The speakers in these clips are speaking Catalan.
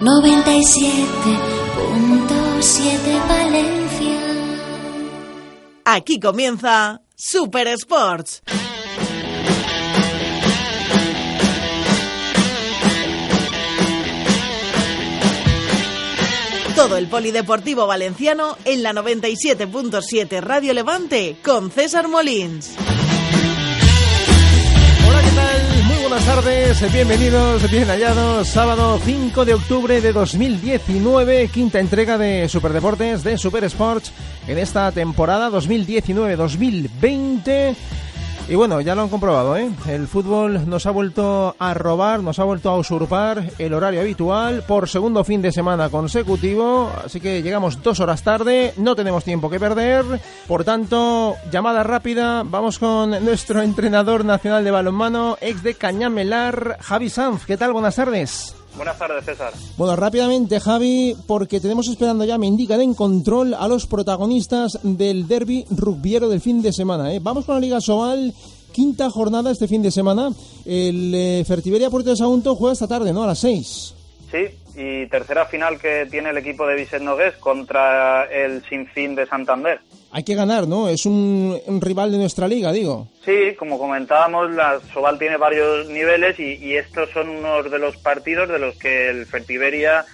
97.7 Valencia. Aquí comienza Super Sports. Todo el polideportivo valenciano en la 97.7 Radio Levante con César Molins. Buenas tardes, bienvenidos, bien hallados. Sábado 5 de octubre de 2019, quinta entrega de Superdeportes, de Super Sports, en esta temporada 2019-2020. Y bueno, ya lo han comprobado, ¿eh? El fútbol nos ha vuelto a robar, nos ha vuelto a usurpar el horario habitual por segundo fin de semana consecutivo. Así que llegamos dos horas tarde, no tenemos tiempo que perder. Por tanto, llamada rápida, vamos con nuestro entrenador nacional de balonmano, ex de Cañamelar, Javi Sanz. ¿Qué tal? Buenas tardes. Buenas tardes, César. Bueno, rápidamente, Javi, porque tenemos esperando ya, me indican en control a los protagonistas del derby rugbiero del fin de semana. ¿eh? Vamos con la Liga Sobal, quinta jornada este fin de semana. El eh, Fertiberia Puerto de Sagunto juega esta tarde, ¿no? A las seis. Sí, y tercera final que tiene el equipo de Vicente Nogués contra el Sinfín de Santander. Hay que ganar, ¿no? Es un, un rival de nuestra liga, digo. Sí, como comentábamos, la Sobal tiene varios niveles y, y estos son unos de los partidos de los que el Fertiberia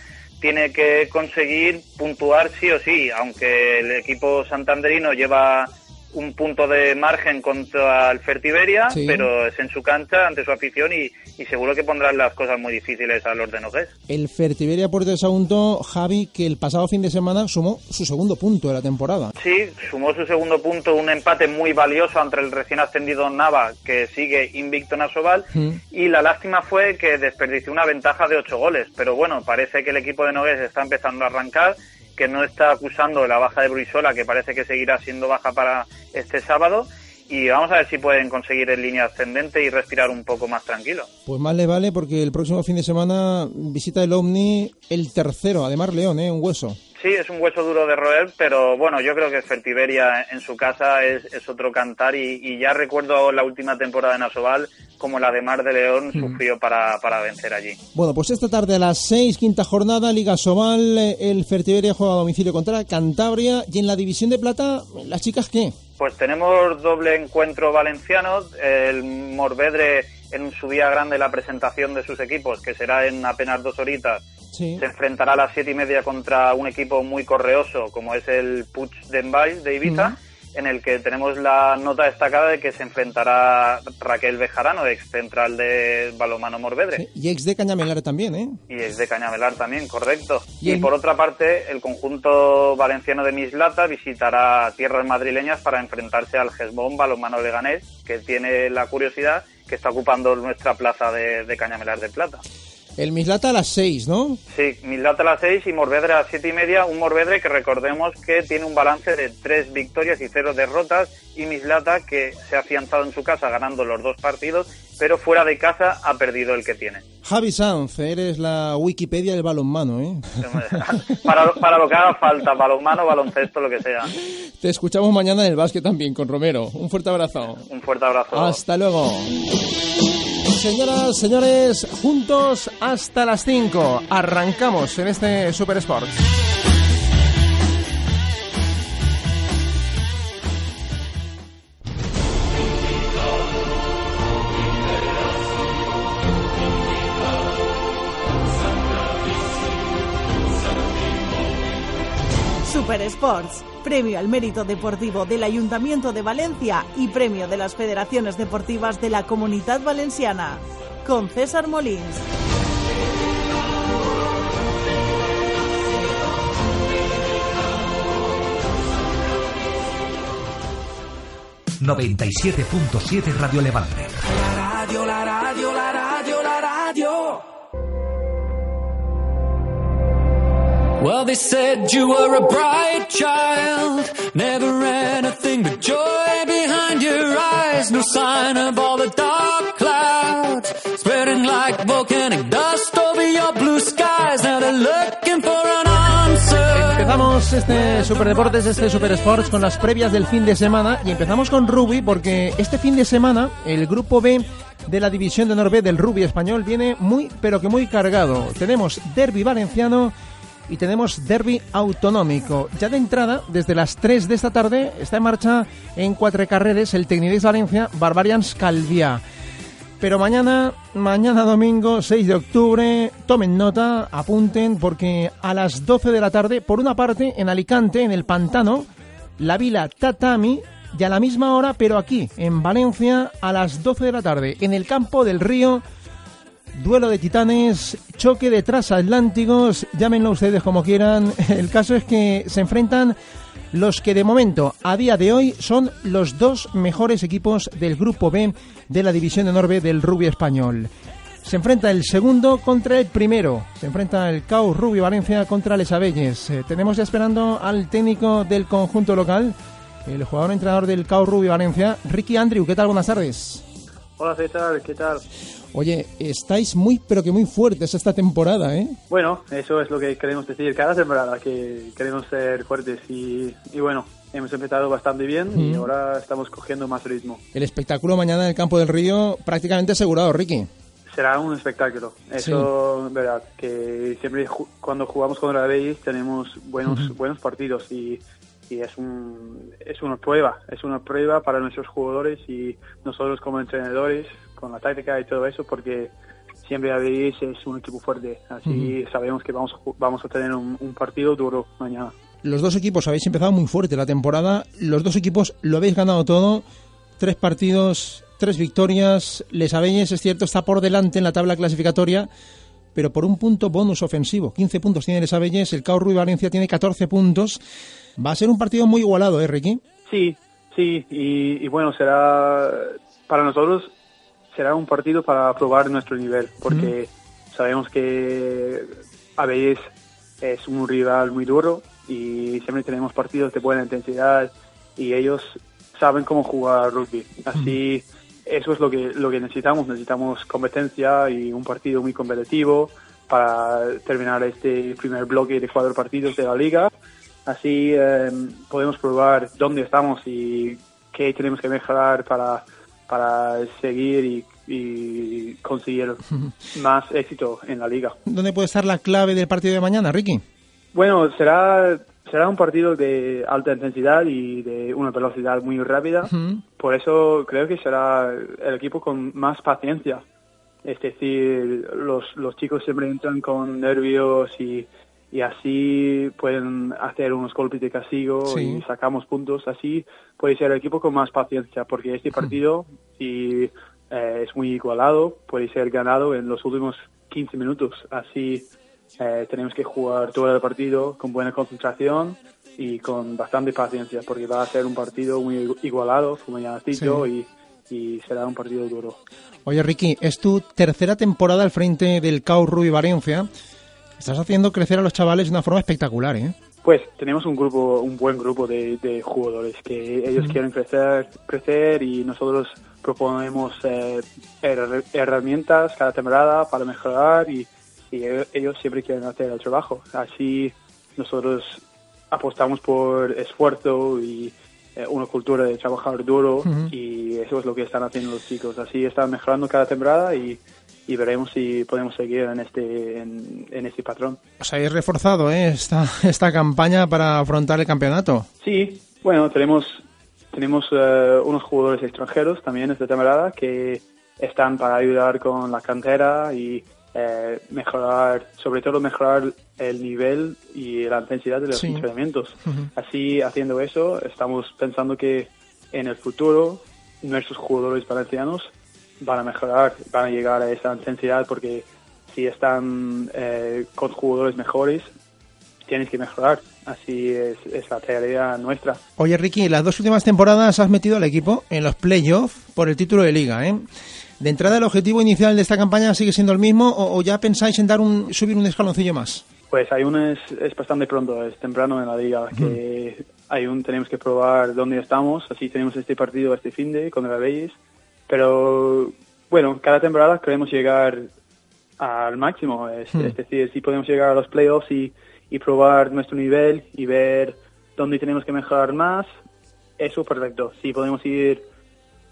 tiene que conseguir puntuar sí o sí, aunque el equipo santanderino lleva un punto de margen contra el Fertiberia, Sí. pero es en su cancha, ante su afición y, y seguro que pondrán las cosas muy difíciles a los de Nogués. El Fertiberia Puerto de Sagunto, Javi, que el pasado fin de semana sumó su segundo punto de la temporada. Sí, sumó su segundo punto, un empate muy valioso entre el recién ascendido Nava, que sigue invicto en Asobal, Mm. y la lástima fue que desperdició una ventaja de ocho goles. Pero bueno, parece que el equipo de Nogués está empezando a arrancar, que no está acusando la baja de Bruisola, que parece que seguirá siendo baja para este sábado, y vamos a ver si pueden conseguir en línea ascendente y respirar un poco más tranquilo. Pues más le vale porque el próximo fin de semana visita el Omni el tercero, además León, ¿eh? Un hueso. Sí, es un hueso duro de roer, pero bueno, yo creo que Fertiberia en su casa es, es otro cantar y, y ya recuerdo la última temporada en Asobal como la de Mar de León sufrió para, para vencer allí. Bueno, pues esta tarde a las 6, quinta jornada, Liga Sobal, eh, el Fertiberia juega a domicilio contra Cantabria y en la división de plata, ¿las chicas qué? Pues tenemos doble encuentro valenciano, el Morvedre en su día grande la presentación de sus equipos, que será en apenas dos horitas, Sí. se enfrentará a las siete y media contra un equipo muy correoso como es el Puig de Envall de Ibiza, en el que tenemos la nota destacada de que se enfrentará Raquel Bejarano, ex central de Balomano Morvedre. Sí, Y ex de Cañamelar también, ¿eh? Y es de Cañamelar también, correcto. Y Y, el- por otra parte, el conjunto valenciano de Mislata visitará tierras madrileñas para enfrentarse al Gesbón Balomano Leganés, que tiene la curiosidad que está ocupando nuestra plaza de, de Cañamelar de Plata. El Mislata a las 6, ¿no? Sí, Mislata a las seis y Morvedre a las siete y media. Un Morvedre que recordemos que tiene un balance de tres victorias y cero derrotas. Y Mislata que se ha afianzado en su casa ganando los dos partidos, pero fuera de casa ha perdido el que tiene. Javi Sanz, eres la Wikipedia del balonmano, ¿eh? para, para lo que haga falta, balonmano, baloncesto, lo que sea. Te escuchamos mañana en el básquet también con Romero. Un fuerte abrazo. Un fuerte abrazo. Hasta luego. Señoras, señores, juntos hasta las 5. Arrancamos en este Super Sports. Super Sports, premio al mérito deportivo del Ayuntamiento de Valencia y premio de las Federaciones Deportivas de la Comunidad Valenciana. Con César Molins. 97.7 Radio Levante. radio, la radio, Well, they said you were a bright child, never anything but joy behind your eyes. No sign of all the dark clouds spreading like volcanic dust over your blue skies. Now they're looking for an answer. Empezamos este Superdeportes, este Super Sports con las previas del fin de semana y empezamos con rugby porque este fin de semana el grupo B de la División de Norbe del rugby español viene muy, pero que muy cargado. Tenemos derby valenciano y tenemos derby autonómico. Ya de entrada, desde las 3 de esta tarde, está en marcha en cuatro carreras el Tecnidis Valencia Barbarians Calvia. Pero mañana, mañana domingo 6 de octubre, tomen nota, apunten, porque a las 12 de la tarde, por una parte, en Alicante, en el Pantano, la Vila Tatami, y a la misma hora, pero aquí, en Valencia, a las 12 de la tarde, en el campo del río, duelo de titanes, choque de transatlánticos, llámenlo ustedes como quieran. El caso es que se enfrentan los que de momento, a día de hoy, son los dos mejores equipos del Grupo B de la División de Norbe del rugby español. Se enfrenta el segundo contra el primero. Se enfrenta el CAU Rugby Valencia contra Les Abelles. Eh, tenemos ya esperando al técnico del conjunto local, el jugador entrenador del CAU Rugby Valencia, Ricky Andrew. ¿Qué tal? Buenas tardes. Hola, ¿qué tal? ¿Qué tal? Oye, estáis muy, pero que muy fuertes esta temporada, ¿eh? Bueno, eso es lo que queremos decir cada temporada, que queremos ser fuertes y, y bueno, hemos empezado bastante bien y ahora estamos cogiendo más ritmo. El espectáculo mañana en el Campo del Río prácticamente asegurado, Ricky. Será un espectáculo, eso es verdad, que siempre ju- cuando jugamos contra la Betis tenemos buenos, buenos partidos y, y es, un, es una prueba, es una prueba para nuestros jugadores y nosotros como entrenadores con la táctica y todo eso porque siempre la Betis es un equipo fuerte, así sabemos que vamos a, vamos a tener un, un partido duro mañana. Los dos equipos habéis empezado muy fuerte la temporada. Los dos equipos lo habéis ganado todo. Tres partidos, tres victorias. Les es cierto, está por delante en la tabla clasificatoria, pero por un punto bonus ofensivo. 15 puntos tiene Les Abelles, el Cao Rui Valencia tiene 14 puntos. Va a ser un partido muy igualado, ¿eh, Ricky? Sí, sí, y, y bueno, será para nosotros será un partido para probar nuestro nivel, porque sabemos que Abelles es un rival muy duro y siempre tenemos partidos de buena intensidad y ellos saben cómo jugar rugby. Así, eso es lo que, lo que necesitamos. Necesitamos competencia y un partido muy competitivo para terminar este primer bloque de cuatro partidos de la liga. Así eh, podemos probar dónde estamos y qué tenemos que mejorar para, para seguir y, y conseguir más éxito en la liga. ¿Dónde puede estar la clave del partido de mañana, Ricky? Bueno, será, será un partido de alta intensidad y de una velocidad muy rápida. Por eso creo que será el equipo con más paciencia. Es decir, los, los chicos siempre entran con nervios y, y así pueden hacer unos golpes de castigo Sí. y sacamos puntos. Así puede ser el equipo con más paciencia, porque este partido, si eh, es muy igualado, puede ser ganado en los últimos 15 minutos. Así eh, tenemos que jugar todo el partido con buena concentración y con bastante paciencia, porque va a ser un partido muy igualado, como ya has dicho, y, y será un partido duro. Oye, Ricky, es tu tercera temporada al frente del CAU Rugby Valencia. Estás haciendo crecer a los chavales de una forma espectacular, ¿eh? Pues tenemos un grupo, un buen grupo de, de jugadores que ellos quieren crecer, crecer y nosotros proponemos eh, her- herramientas cada temporada para mejorar y, y ellos- ellos siempre quieren hacer el trabajo. Así nosotros apostamos por esfuerzo y eh, una cultura de trabajar duro y eso es lo que están haciendo los chicos. Así están mejorando cada temporada y, y veremos si podemos seguir en este, en, en este patrón. Os habéis reforzado ¿eh? esta, esta campaña para afrontar el campeonato. Sí, bueno, tenemos tenemos eh, unos jugadores extranjeros también esta temporada que están para ayudar con la cantera y eh, mejorar, sobre todo mejorar el nivel y la intensidad de los Sí. entrenamientos. Así, haciendo eso, estamos pensando que en el futuro nuestros jugadores valencianos van a mejorar, van a llegar a esa intensidad porque si están eh, con jugadores mejores, tienes que mejorar. Así es, es la tarea nuestra. Oye, Ricky, las dos últimas temporadas has metido al equipo en los playoffs por el título de liga, ¿eh? De entrada, ¿el objetivo inicial de esta campaña sigue siendo el mismo o, o ya pensáis en dar un, subir un escaloncillo más? Pues hay un es, es bastante pronto, es temprano en la liga, que hay un tenemos que probar dónde estamos, así tenemos este partido este fin de contra la Bellis, pero bueno, cada temporada queremos llegar al máximo, es, es decir, si podemos llegar a los playoffs y, y probar nuestro nivel y ver dónde tenemos que mejorar más, eso perfecto. Si podemos ir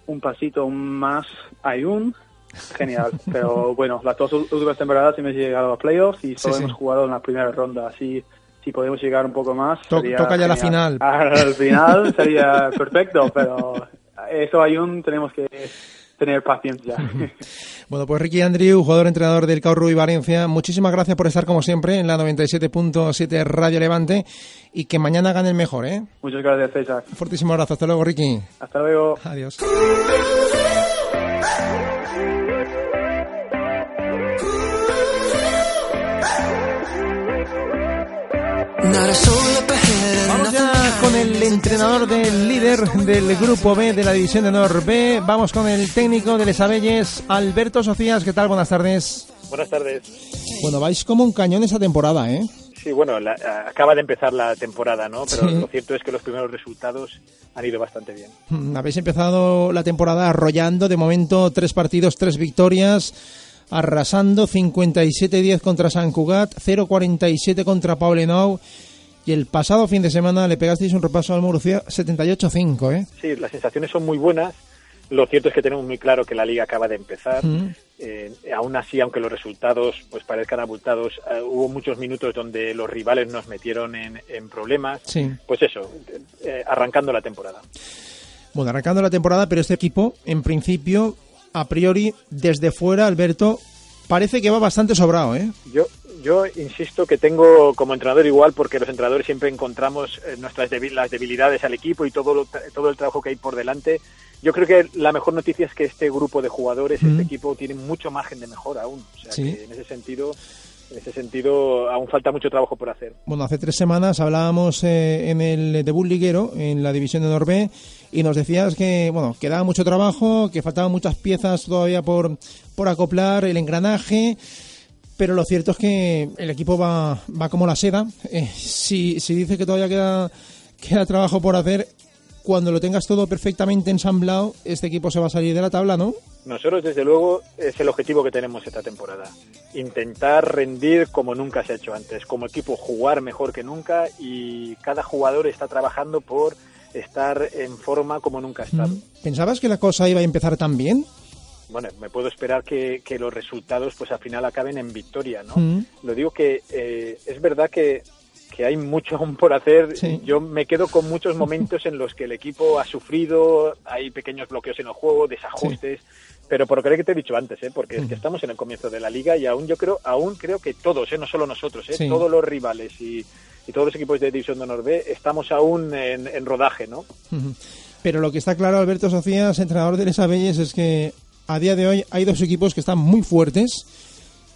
un pasito más aún, genial. Pero bueno, las dos últimas temporadas hemos llegado a playoffs y solo Sí, sí. hemos jugado en la primera ronda. Así, si podemos llegar un poco más. To- sería toca ya la final. Al final sería perfecto, pero eso aún tenemos que tener paciencia. Bueno, pues Ricky Andrew, jugador entrenador del Cau Rubí Valencia, muchísimas gracias por estar como siempre en la 97.7 Radio Levante y que mañana gane el mejor, ¿eh? Muchas gracias, César. Un fortísimo abrazo, hasta luego Ricky. Hasta luego. Adiós. Con el entrenador del líder del grupo B de la división de Honor B. Vamos con el técnico de Les Abelles, Alberto Socias. ¿Qué tal? Buenas tardes. Buenas tardes. Bueno, vais como un cañón esa temporada, ¿eh? Sí, bueno, la- acaba de empezar la temporada, ¿no? Pero Sí. lo cierto es que los primeros resultados han ido bastante bien. Mm, Habéis empezado la temporada arrollando, de momento tres partidos, tres victorias, arrasando 57-10 contra San Cugat, 0-47 contra Paulenau y el pasado fin de semana le pegasteis un repaso al Murcia 78-5, ¿eh? Sí, las sensaciones son muy buenas. Lo cierto es que tenemos muy claro que la liga acaba de empezar. Mm. Eh, aún así, aunque los resultados pues parezcan abultados, eh, hubo muchos minutos donde los rivales nos metieron en, en problemas. Sí. Pues eso, eh, arrancando la temporada. Bueno, arrancando la temporada, pero este equipo, en principio, a priori, desde fuera, Alberto, parece que va bastante sobrado, ¿eh? Yo, yo insisto que tengo como entrenador igual porque los entrenadores siempre encontramos eh, nuestras debi- las debilidades al equipo y todo lo- todo el trabajo que hay por delante. Yo creo que la mejor noticia es que este grupo de jugadores, Mm. este equipo tiene mucho margen de mejora aún. O sea Sí. que en ese sentido, en ese sentido aún falta mucho trabajo por hacer. Bueno, hace tres semanas hablábamos eh, en el debut liguero, en la división de Norbe, y nos decías que, bueno, quedaba mucho trabajo, que faltaban muchas piezas todavía por, por acoplar, el engranaje, pero lo cierto es que el equipo va, va como la seda. Eh, si, si dice que todavía queda, queda trabajo por hacer, cuando lo tengas todo perfectamente ensamblado, este equipo se va a salir de la tabla, ¿no? Nosotros, desde luego, es el objetivo que tenemos esta temporada. Intentar rendir como nunca se ha hecho antes. Como equipo, jugar mejor que nunca y cada jugador está trabajando por estar en forma como nunca ha estado. ¿Pensabas que la cosa iba a empezar tan bien? Bueno, me puedo esperar que, que los resultados pues al final acaben en victoria, ¿no? Mm. Lo digo que eh, es verdad que, que hay mucho aún por hacer. Sí. Yo me quedo con muchos momentos en los que el equipo ha sufrido, hay pequeños bloqueos en el juego, desajustes, pero por lo que te he dicho antes, ¿eh? porque es que estamos en el comienzo de la liga y aún yo creo, aún creo que todos, ¿eh? no solo nosotros, ¿eh? Sí. todos los rivales y, y todos los equipos de División de Honor B estamos aún en, en rodaje, ¿no? Pero lo que está claro, Alberto Socias, entrenador de Les Abelles, es que a día de hoy hay dos equipos que están muy fuertes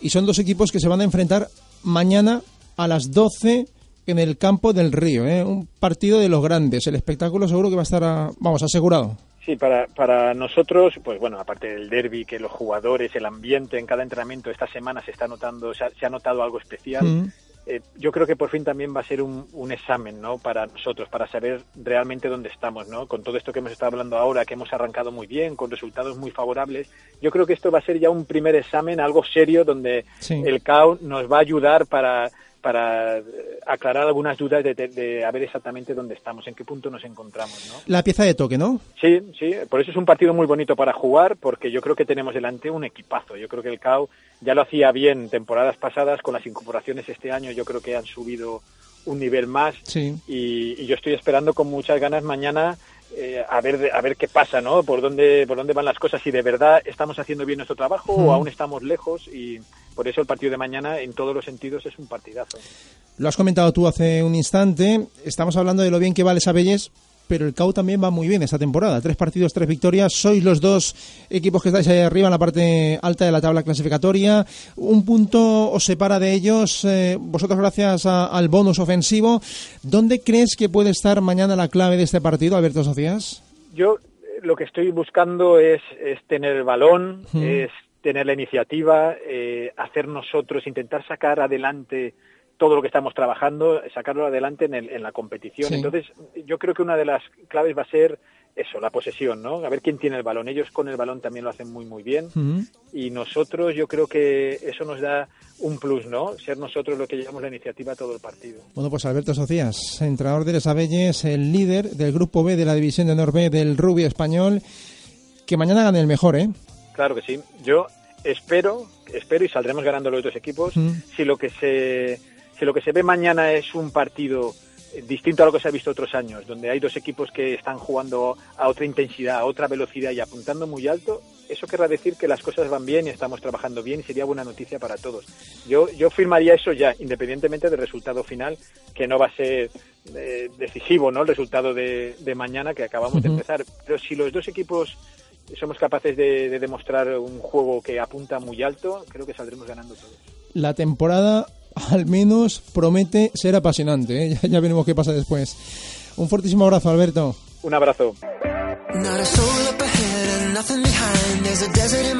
y son dos equipos que se van a enfrentar mañana a las 12 en el campo del Río. ¿eh? Un partido de los grandes. El espectáculo seguro que va a estar, a- vamos, asegurado. Sí, para, para nosotros, pues bueno, aparte del derby, que los jugadores, el ambiente en cada entrenamiento esta semana se está notando, se ha, se ha notado algo especial. Mm. Eh, yo creo que por fin también va a ser un, un examen, ¿no? Para nosotros, para saber realmente dónde estamos, ¿no? Con todo esto que hemos estado hablando ahora, que hemos arrancado muy bien, con resultados muy favorables. Yo creo que esto va a ser ya un primer examen, algo serio, donde Sí. el CAO nos va a ayudar para para eh, aclarar algunas dudas de, de- de a ver exactamente dónde estamos, en qué punto nos encontramos, ¿no? La pieza de toque, ¿no? Sí, sí, por eso es un partido muy bonito para jugar, porque yo creo que tenemos delante un equipazo. Yo creo que el CAO ya lo hacía bien temporadas pasadas, con las incorporaciones este año yo creo que han subido un nivel más Sí. y, y yo estoy esperando con muchas ganas mañana eh, a ver a ver qué pasa, ¿no? Por dónde por dónde van las cosas, si de verdad estamos haciendo bien nuestro trabajo o aún estamos lejos y por eso el partido de mañana en todos los sentidos es un partidazo. Lo has comentado tú hace un instante. Estamos hablando de lo bien que va Les Abelles, pero el CAU también va muy bien esta temporada. Tres partidos, tres victorias. Sois los dos equipos que estáis ahí arriba en la parte alta de la tabla clasificatoria. Un punto os separa de ellos. eh, vosotros gracias a- al bonus ofensivo. ¿Dónde crees que puede estar mañana la clave de este partido, Alberto Socias? Yo eh, lo que estoy buscando es, es tener el balón, Mm. es tener la iniciativa, eh, hacer nosotros, intentar sacar adelante todo lo que estamos trabajando, sacarlo adelante en, el- en la competición. Sí. Entonces, yo creo que una de las claves va a ser eso, la posesión, ¿no? A ver quién tiene el balón. Ellos con el balón también lo hacen muy, muy bien. Y nosotros, yo creo que eso nos da un plus, ¿no? Ser nosotros los que llevamos la iniciativa a todo el partido. Bueno, pues Alberto Socias, entrenador de Les Abelles, el líder del grupo B de la división de Honor B del rugby español. Que mañana gane el mejor, ¿eh? Claro que sí. Yo espero, espero y saldremos ganando los dos equipos. Si lo que se si lo que se ve mañana es un partido distinto a lo que se ha visto otros años, donde hay dos equipos que están jugando a otra intensidad, a otra velocidad y apuntando muy alto, eso querrá decir que las cosas van bien y estamos trabajando bien y sería buena noticia para todos. Yo, yo firmaría eso ya, independientemente del resultado final, que no va a ser eh, decisivo, ¿no? El resultado de, de mañana que acabamos de empezar. Pero si los dos equipos somos capaces de, de demostrar un juego que apunta muy alto, creo que saldremos ganando todos. La temporada al menos promete ser apasionante, ¿eh? ya, ya veremos qué pasa después. Un fortísimo abrazo, Alberto. Un abrazo. Not a soul up ahead and nothing behind. There's a desert in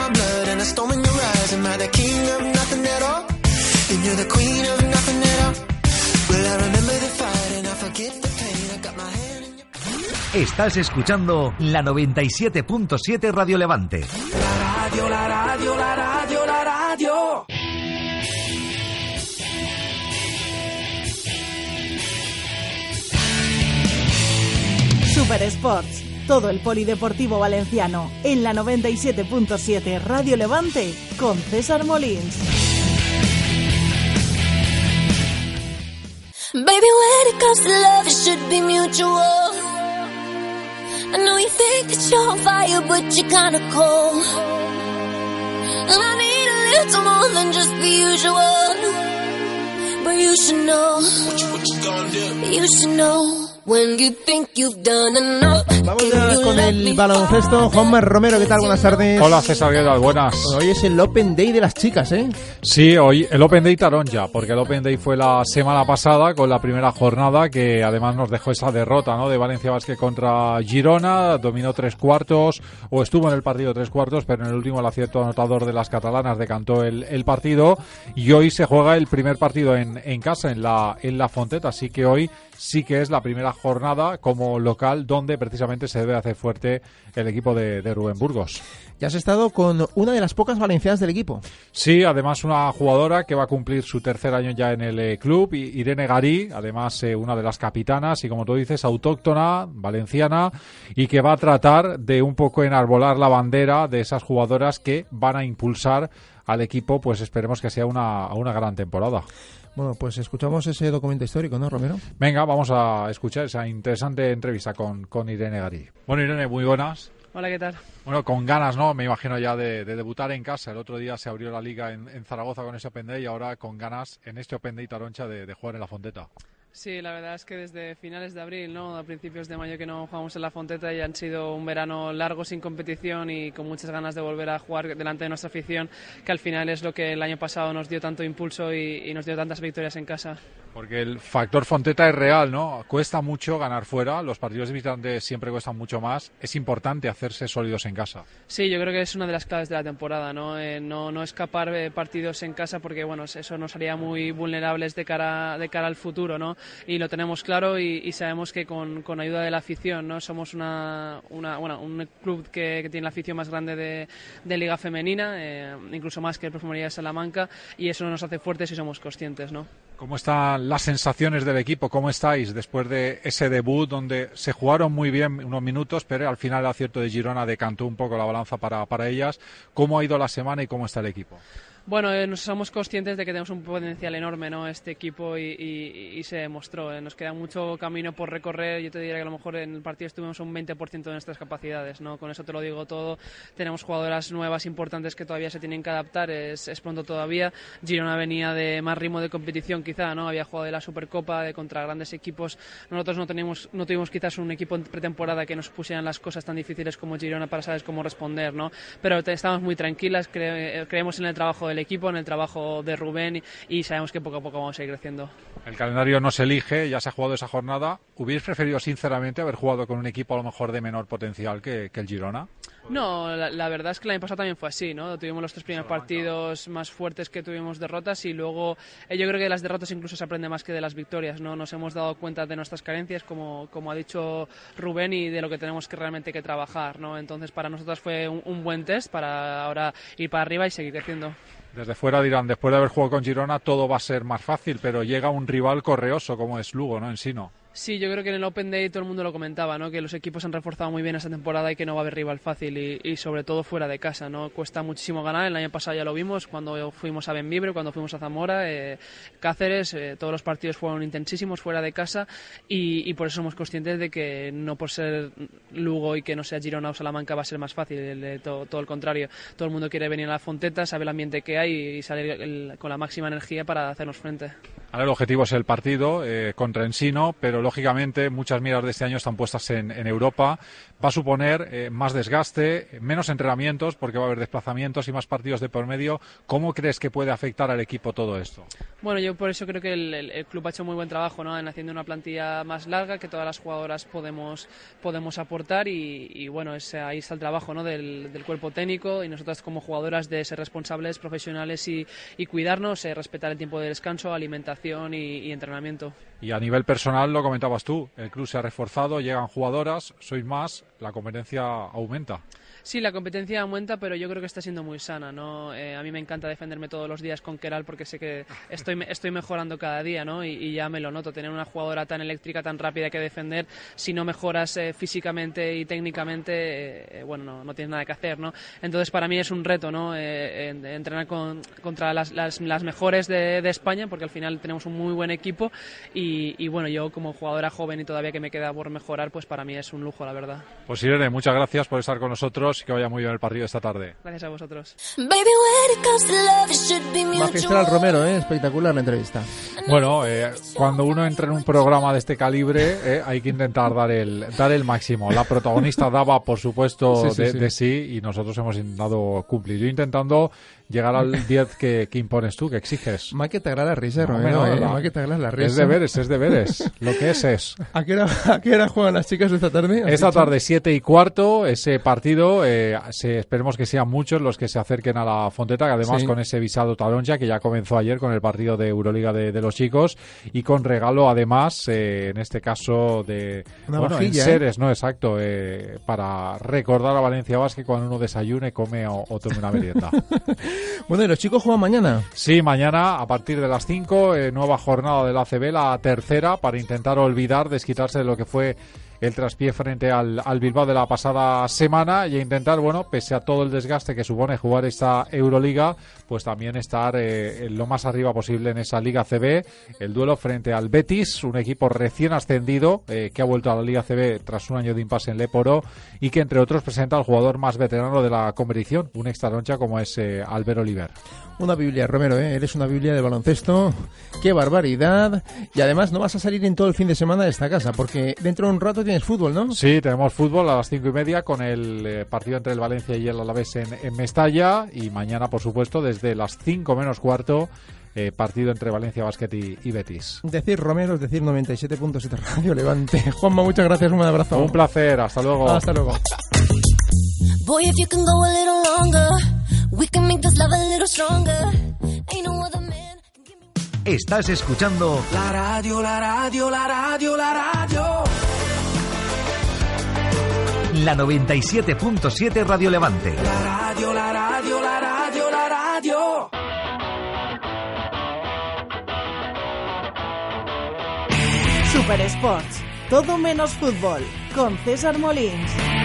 Super Sports, todo el polideportivo valenciano en la 97.7 Radio Levante con César Molins. Baby, when it comes to love, it should be mutual. I know you think that you're on fire, but you're kinda cold. And I need a little more than just the usual. But you should know. You should know. When you think you've done enough. Vamos ya you con el baloncesto. Juanma Romero, ¿qué tal? Buenas tardes. Hola César, ¿qué tal? Buenas. Bueno, hoy es el Open Day de las chicas, ¿eh? Sí, hoy el Open Day Taronja, porque el Open Day fue la semana pasada con la primera jornada que además nos dejó esa derrota ¿no? de Valencia Basket contra Girona, dominó tres cuartos o estuvo en el partido tres cuartos, pero en el último el acierto anotador de las catalanas decantó el, el partido y hoy se juega el primer partido en, en casa, en la, en la Fonteta, así que hoy sí que es la primera jornada como local donde precisamente se debe hacer fuerte el equipo de, de Rubén Burgos. Ya has estado con una de las pocas valencianas del equipo. Sí, además una jugadora que va a cumplir su tercer año ya en el eh, club, Irene Garí, además eh, una de las capitanas y como tú dices, autóctona, valenciana, y que va a tratar de un poco enarbolar la bandera de esas jugadoras que van a impulsar al equipo, pues esperemos que sea una, una gran temporada. Bueno, pues escuchamos ese documento histórico, ¿no, Romero? Venga, vamos a escuchar esa interesante entrevista con, con Irene Garí. Bueno, Irene, muy buenas. Hola, ¿qué tal? Bueno, con ganas, ¿no? Me imagino ya de, de debutar en casa. El otro día se abrió la liga en, en Zaragoza con ese Open Day y ahora con ganas en este Open Day Taroncha de, de jugar en la Fonteta. Sí, la verdad es que desde finales de abril, ¿no? A principios de mayo que no jugamos en la Fonteta y han sido un verano largo sin competición y con muchas ganas de volver a jugar delante de nuestra afición, que al final es lo que el año pasado nos dio tanto impulso y, y nos dio tantas victorias en casa. Porque el factor Fonteta es real, ¿no? Cuesta mucho ganar fuera, los partidos de visitantes siempre cuestan mucho más. Es importante hacerse sólidos en casa. Sí, yo creo que es una de las claves de la temporada, ¿no? Eh, no, no escapar de partidos en casa porque, bueno, eso nos haría muy vulnerables de cara, de cara al futuro, ¿no? Y lo tenemos claro y, sabemos que con, con ayuda de la afición, ¿no? Somos una, una bueno, un club que, que tiene la afición más grande de, de Liga Femenina, eh, incluso más que el Perfumería de Salamanca, y eso nos hace fuertes y somos conscientes, ¿no? ¿Cómo están las sensaciones del equipo? ¿Cómo estáis después de ese debut donde se jugaron muy bien unos minutos, pero al final el acierto de Girona decantó un poco la balanza para, para ellas? ¿Cómo ha ido la semana y cómo está el equipo? Bueno, eh, nos somos conscientes de que tenemos un potencial enorme, ¿no? Este equipo y, y- y se demostró. eh. Nos queda mucho camino por recorrer. Yo te diría que a lo mejor en el partido estuvimos un 20% de nuestras capacidades, ¿no? Con eso te lo digo todo. Tenemos jugadoras nuevas importantes que todavía se tienen que adaptar. Es, es pronto todavía. Girona venía de más ritmo de competición, quizá, ¿no? Había jugado de la Supercopa, de contra grandes equipos. Nosotros no teníamos, no tuvimos quizás un equipo en pretemporada que nos pusieran las cosas tan difíciles como Girona para saber cómo responder, ¿no? Pero te- estamos muy tranquilas, cre- eh, creemos en el trabajo del equipo, en el trabajo de Rubén y, y sabemos que poco a poco vamos a ir creciendo. El calendario no se elige, ya se ha jugado esa jornada. ¿Hubierais preferido, sinceramente, haber jugado con un equipo a lo mejor de menor potencial que, que el Girona? No, la, la verdad es que el año pasado también fue así, ¿no? Tuvimos los tres primeros partidos más fuertes que tuvimos derrotas y luego eh, yo creo que de las derrotas incluso se aprende más que de las victorias, ¿no? Nos hemos dado cuenta de nuestras carencias, como, como ha dicho Rubén, y de lo que tenemos que realmente que trabajar, ¿no? Entonces para nosotros fue un, un buen test para ahora ir para arriba y seguir creciendo. Desde fuera dirán, después de haber jugado con Girona, todo va a ser más fácil, pero llega un rival correoso como es Lugo, ¿no? En sí, no. Sí, yo creo que en el Open Day todo el mundo lo comentaba, ¿no? Que los equipos han reforzado muy bien esta temporada y que no va a haber rival fácil y, y sobre todo fuera de casa, ¿no? Cuesta muchísimo ganar. El año pasado ya lo vimos cuando fuimos a Benvibre, cuando fuimos a Zamora, eh, Cáceres, eh, todos los partidos fueron intensísimos fuera de casa y, y por eso somos conscientes de que no por ser Lugo y que no sea Girona o Salamanca va a ser más fácil, todo, todo el contrario. Todo el mundo quiere venir a la Fonteta, sabe el ambiente que hay y salir el- con la máxima energía para hacernos frente. Ahora el objetivo es el partido eh, contra Ensino, pero lógicamente muchas miras de este año están puestas en, en Europa. Va a suponer eh, más desgaste, menos entrenamientos, porque va a haber desplazamientos y más partidos de por medio. ¿Cómo crees que puede afectar al equipo todo esto? Bueno, yo por eso creo que el, el- el club ha hecho muy buen trabajo ¿no? en haciendo una plantilla más larga que todas las jugadoras podemos, podemos aportar y, y, bueno, ese- ahí está el trabajo ¿no? del, del cuerpo técnico y nosotras como jugadoras de ser responsables, profesionales y, y cuidarnos, eh, respetar el tiempo de descanso, alimentación y, y entrenamiento. Y a nivel personal, lo comentabas tú, el club se ha reforzado, llegan jugadoras, sois más, la competencia aumenta. Sí, la competencia aumenta, pero yo creo que está siendo muy sana, ¿no? Eh, a mí me encanta defenderme todos los días con Keral porque sé que estoy, me- estoy mejorando cada día, ¿no? Y, y ya me lo noto. Tener una jugadora tan eléctrica, tan rápida que defender, si no mejoras eh, físicamente y técnicamente, eh, bueno, no, no tienes nada que hacer, ¿no? Entonces, para mí es un reto, ¿no? Eh, en- entrenar con- contra las, las, las mejores de, de España, porque al final tenemos un muy buen equipo y, y, bueno, yo como jugadora joven y todavía que me queda por mejorar, pues para mí es un lujo, la verdad. Pues Irene, muchas gracias por estar con nosotros y que vaya muy bien el partido esta tarde. Gracias a vosotros. Magistral. Romero, ¿eh? espectacular la entrevista. Bueno, eh, cuando uno entra en un programa de este calibre, eh, hay que intentar dar el, dar el máximo. La protagonista daba, por supuesto, Sí, sí, de, sí. de sí y nosotros hemos intentado cumplir. Yo intentando llegar al 10 que, que impones tú, que exiges. Más que te agrada la risa, No, Romero, no, ¿eh? Más que te agrada la risa. Es deberes, es deberes. Lo que es es. ¿A qué, hora, ¿A qué hora juegan las chicas esta tarde? ¿Has Esta dicho? tarde, siete y cuarto, ese partido, eh, se- esperemos que sean muchos los que se acerquen a la Fonteta, que además Sí. con ese visado talonja que ya comenzó ayer con el partido de Euroliga de, de los chicos y con regalo además, eh, en este caso de Una bueno, vajilla, en seres, no exacto, eh, para recordar a Valencia Basket cuando uno desayune, come o, o tome una merienda. Bueno, ¿y los chicos juegan mañana? Sí, mañana a partir de las 5, eh, nueva jornada del ACB, la tercera, para intentar olvidar, desquitarse de lo que fue el traspié frente al, al Bilbao de la pasada semana y intentar, bueno, pese a todo el desgaste que supone jugar esta Euroliga, pues también estar eh, lo más arriba posible en esa Liga CB. El duelo frente al Betis, un equipo recién ascendido eh, que ha vuelto a la Liga CB tras un año de impasse en Leporo y que entre otros presenta al jugador más veterano de la competición, un extraroncha como es eh, Albert Oliver. Una Biblia, Romero, ¿eh? Eres una Biblia de baloncesto. ¡Qué barbaridad! Y además no vas a salir en todo el fin de semana de esta casa, porque dentro de un rato tienes fútbol, ¿no? Sí, tenemos fútbol a las cinco y media con el eh, partido entre el Valencia y el Alavés en, en Mestalla y mañana, por supuesto, desde las cinco menos cuarto, eh, partido entre Valencia Basket y, y Betis. Decir Romero es decir 97.7 Radio Levante. Juanma, muchas gracias, un abrazo. Un placer, hasta luego. Hasta luego. Estás escuchando La radio, la radio, la radio, la radio. la 97.7 Radio Levante. La radio, la radio, la radio, radio. Super Sports, todo menos fútbol, con César Molins.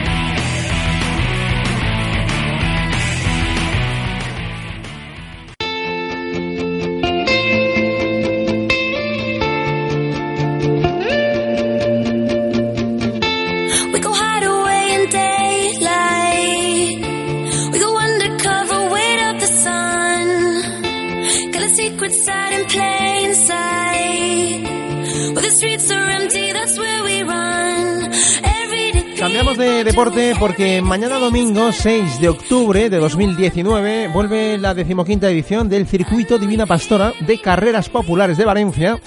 Secret side in plain sight. Where the streets are empty, that's where we run. Every day. Cambiamos de deporte porque mañana domingo 6 de octubre de 2019 vuelve la decimoquinta edición del Circuito Divina Pastora de Carreras Populares de Valencia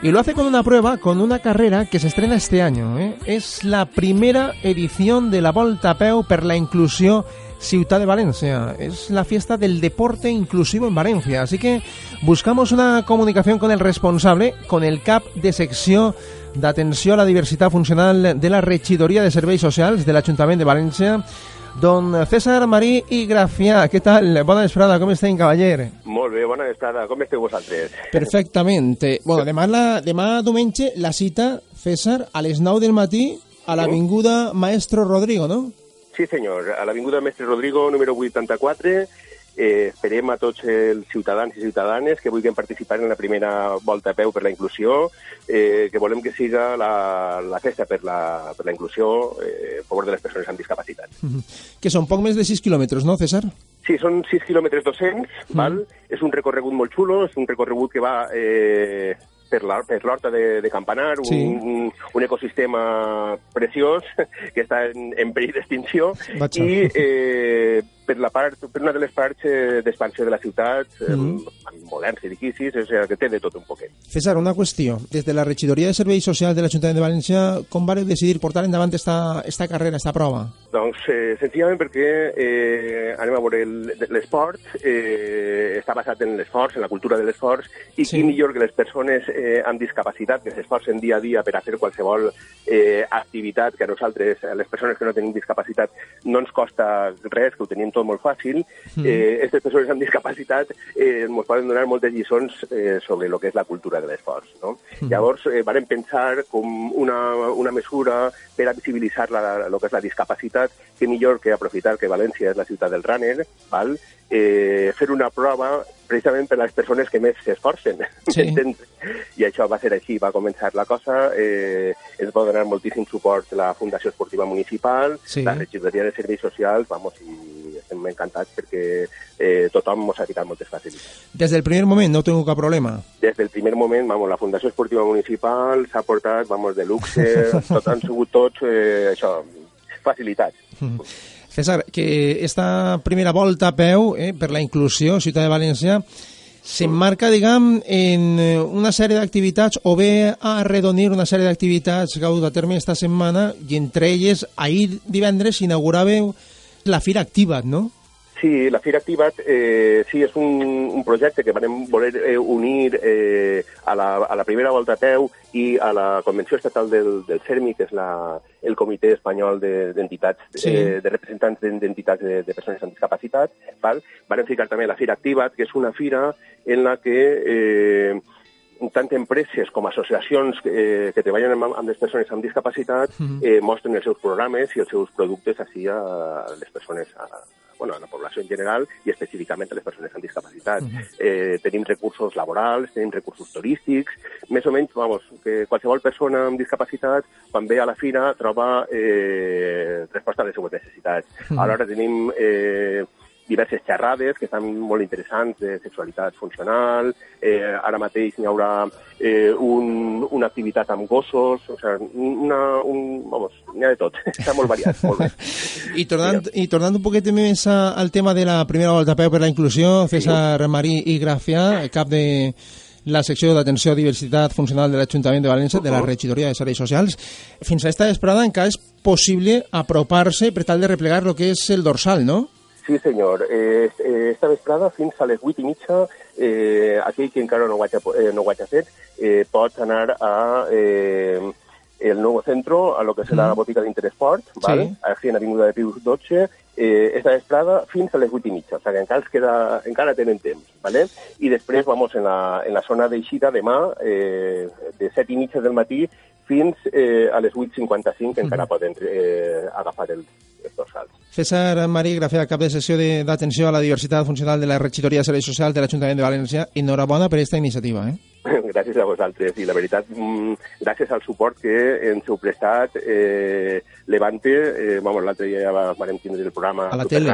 y lo hace con una prueba, con una carrera que se estrena este año. ¿eh? Es la primera edición de la Volta Peu per la Inclusió Ciutat de Valencia. Es la fiesta del deporte inclusivo en Valencia. Así que buscamos una comunicación con el responsable, con el CAP de secció d'atenció a la diversitat funcional de la regidoria de serveis socials de l'Ajuntament de València, don César Marí i Grafià. Què tal? Bona vesprada, com estem, cavaller? Molt bé, bona vesprada. Com esteu vosaltres? Perfectament. Bueno, demà, la, demà diumenge la cita César, a les 9 del matí a l'Avinguda Maestro Rodrigo, no? Sí, senyor. A l'Avinguda Mestre Rodrigo, número 84, eh, esperem a tots els ciutadans i ciutadanes que vulguin participar en la primera volta a peu per la inclusió, eh, que volem que siga la, la festa per la, per la inclusió eh, a favor de les persones amb discapacitat. Mhm. Que són poc més de 6 quilòmetres, no, César? Sí, són 6 quilòmetres 200, val? És un recorregut molt xulo, és un recorregut que va eh, per la- per l'horta de, de Campanar, un, Sí. un, un ecosistema preciós que està en, en perill d'extinció i eh, per, la part, per una de les parts eh, d'expansió de la ciutat, eh, amb moderns edificis, o sigui, que té de tot un poquet. César, una qüestió. Des de la regidoria de serveis socials de l'Ajuntament de València, com vareu decidir portar endavant esta, esta carrera, esta prova? Doncs eh, senzillament perquè eh, anem a veure el- l'esport, eh, està basat en l'esforç, en la cultura de l'esforç, i Sí. qui millor que les persones eh, amb discapacitat que s'esforcen dia a dia per a fer qualsevol eh, activitat que a nosaltres, a les persones que no tenim discapacitat, no ens costa res, que ho tenim tot molt fàcil. Mm. Eh, aquestes persones amb discapacitat eh, ens poden donar moltes lliçons eh, sobre el que és la cultura de l'esforç. No? Mm. Llavors, eh, vàrem pensar com una, una mesura per a visibilitzar la, el que és la discapacitat, que millor que aprofitar que València és la ciutat del runner, val? Eh, fer una prova precisament per a les persones que més s'esforcen. Sí. I això va ser així, va començar la cosa, eh, ens va donar moltíssim suport la Fundació Esportiva Municipal, Sí. la Regidoria de Serveis Socials, vamos, i estem encantats perquè eh, tothom ens ha ficat moltes facilitats. Des del primer moment no tengo cap problema. Des del primer moment, vamos, la Fundació Esportiva Municipal s'ha portat, vamos, de luxe, tot, han sigut tots, eh, això, facilitats. César, que esta primera volta a peu eh, per la inclusió Ciutat de València s'emmarca, diguem, en eh, una sèrie d'activitats o bé a arredonir una sèrie d'activitats que ha dut a terme esta setmana i entre elles ahir divendres s'inauguràveu la Fira Activa't, no? Sí, la Fira Activa't eh, sí, és un, un projecte que vam voler eh, unir eh, a, la, a la primera volta a peu i a la Convenció Estatal del, del CERMI, que és la, el Comitè Espanyol de- d'Entitats, Sí. eh, de representants d'en- d'entitats de, de persones amb discapacitat. Val? Van ficar també la Fira Activa't, que és una fira en la que eh, tant empreses com associacions eh, que treballen amb, amb les persones amb discapacitat Mhm. eh, mostren els seus programes i els seus productes així a les persones, a, bueno, a la població en general i específicament a les persones amb discapacitat. eh, tenim recursos laborals, tenim recursos turístics, més o menys, vamos, que qualsevol persona amb discapacitat, quan ve a la fira, troba eh, resposta a les seues necessitats. Mhm. Alhora tenim eh, diverses xerrades que estan molt interessants de sexualitat funcional, eh, ara mateix n'hi haurà eh, un, una activitat amb gossos, o sigui, una, un, vamos, n'hi ha de tot, està molt variat, molt bé. I tornant, i tornant un poquet més a, al tema de la primera volta a peu per la inclusió, César Marí i Gràcia, cap de la secció d'atenció a diversitat funcional de l'Ajuntament de València, de la regidoria de serveis socials. Fins a esta vesprada encara és possible apropar-se per tal de replegar el que és el dorsal, no? Sí, senyor. Eh, eh, esta vesprada, fins a les 8 i mitja, eh, aquell que encara no ho hagi, eh, no ho hagi fet, eh, pot anar a eh, el nou centro, a lo que serà Mhm. la botiga d'Interesport, val? Sí. aquí en Avinguda de Pius 12, eh, esta vesprada fins a les 8 i mitja, o sigui que encara, queda, encara tenen temps, ¿vale? I després, vamos, en la, en la zona d'eixida demà, eh, de 7 i mitja del matí fins eh, a les 8.55, que encara poden eh, agafar el, dorsals. César Marí Gràcia, cap de sessió d'atenció a la diversitat funcional de la regidoria de serveis socials de l'Ajuntament de València. Enhorabona per aquesta iniciativa, eh? gràcies a vosaltres i la veritat, mm, gràcies al suport que ens heu prestat eh, Levante, eh, vamos, l'altre dia ja va- vam tindre el programa A la tele.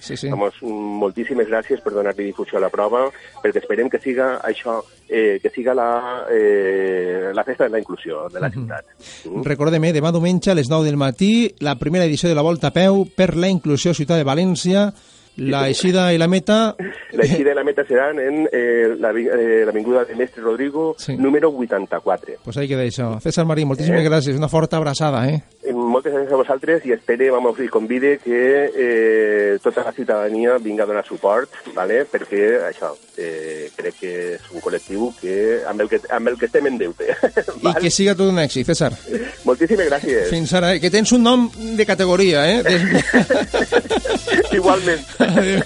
Sí, sí. Vamos, moltíssimes gràcies per donar-li difusió a la prova, perquè esperem que siga això, eh, que siga la, eh, la festa de la inclusió de la ciutat. Mm. Recordem, eh, demà diumenge a les 9 del matí, la primera edició de la Volta a Peu per la inclusió Ciutat de València, la eixida i la meta... La eixida i la meta seran en eh, l'avi- eh, l'Avinguda de Mestre Rodrigo, Sí. número 84. Pues ahí queda això. César Marí, moltíssimes Eh? gràcies, una forta abraçada, eh? Eh, Moltes gràcies a vosaltres i espere, vamos, i convide que eh, tota la ciutadania vinga a donar suport, ¿vale? perquè això, eh, crec que és un col·lectiu que, amb, el que, amb el que estem en deute. I que siga tot un èxit, César. Moltíssimes gràcies. Fins ara, eh? que tens un nom de categoria, eh? Igualment. Adeu,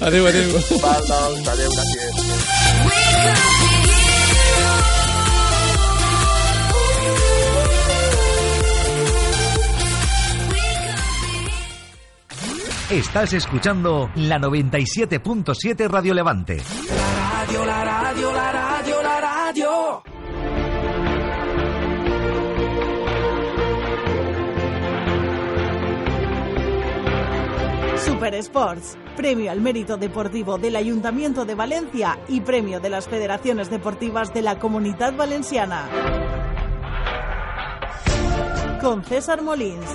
adeu. adeu. Val, doncs, adeu, gràcies. Estás escuchando la 97.7 Radio Levante. La radio, la radio, la radio, la radio. Super Sports, premio al mérito deportivo del Ayuntamiento de Valencia y premio de las Federaciones Deportivas de la Comunidad Valenciana. Con César Molins.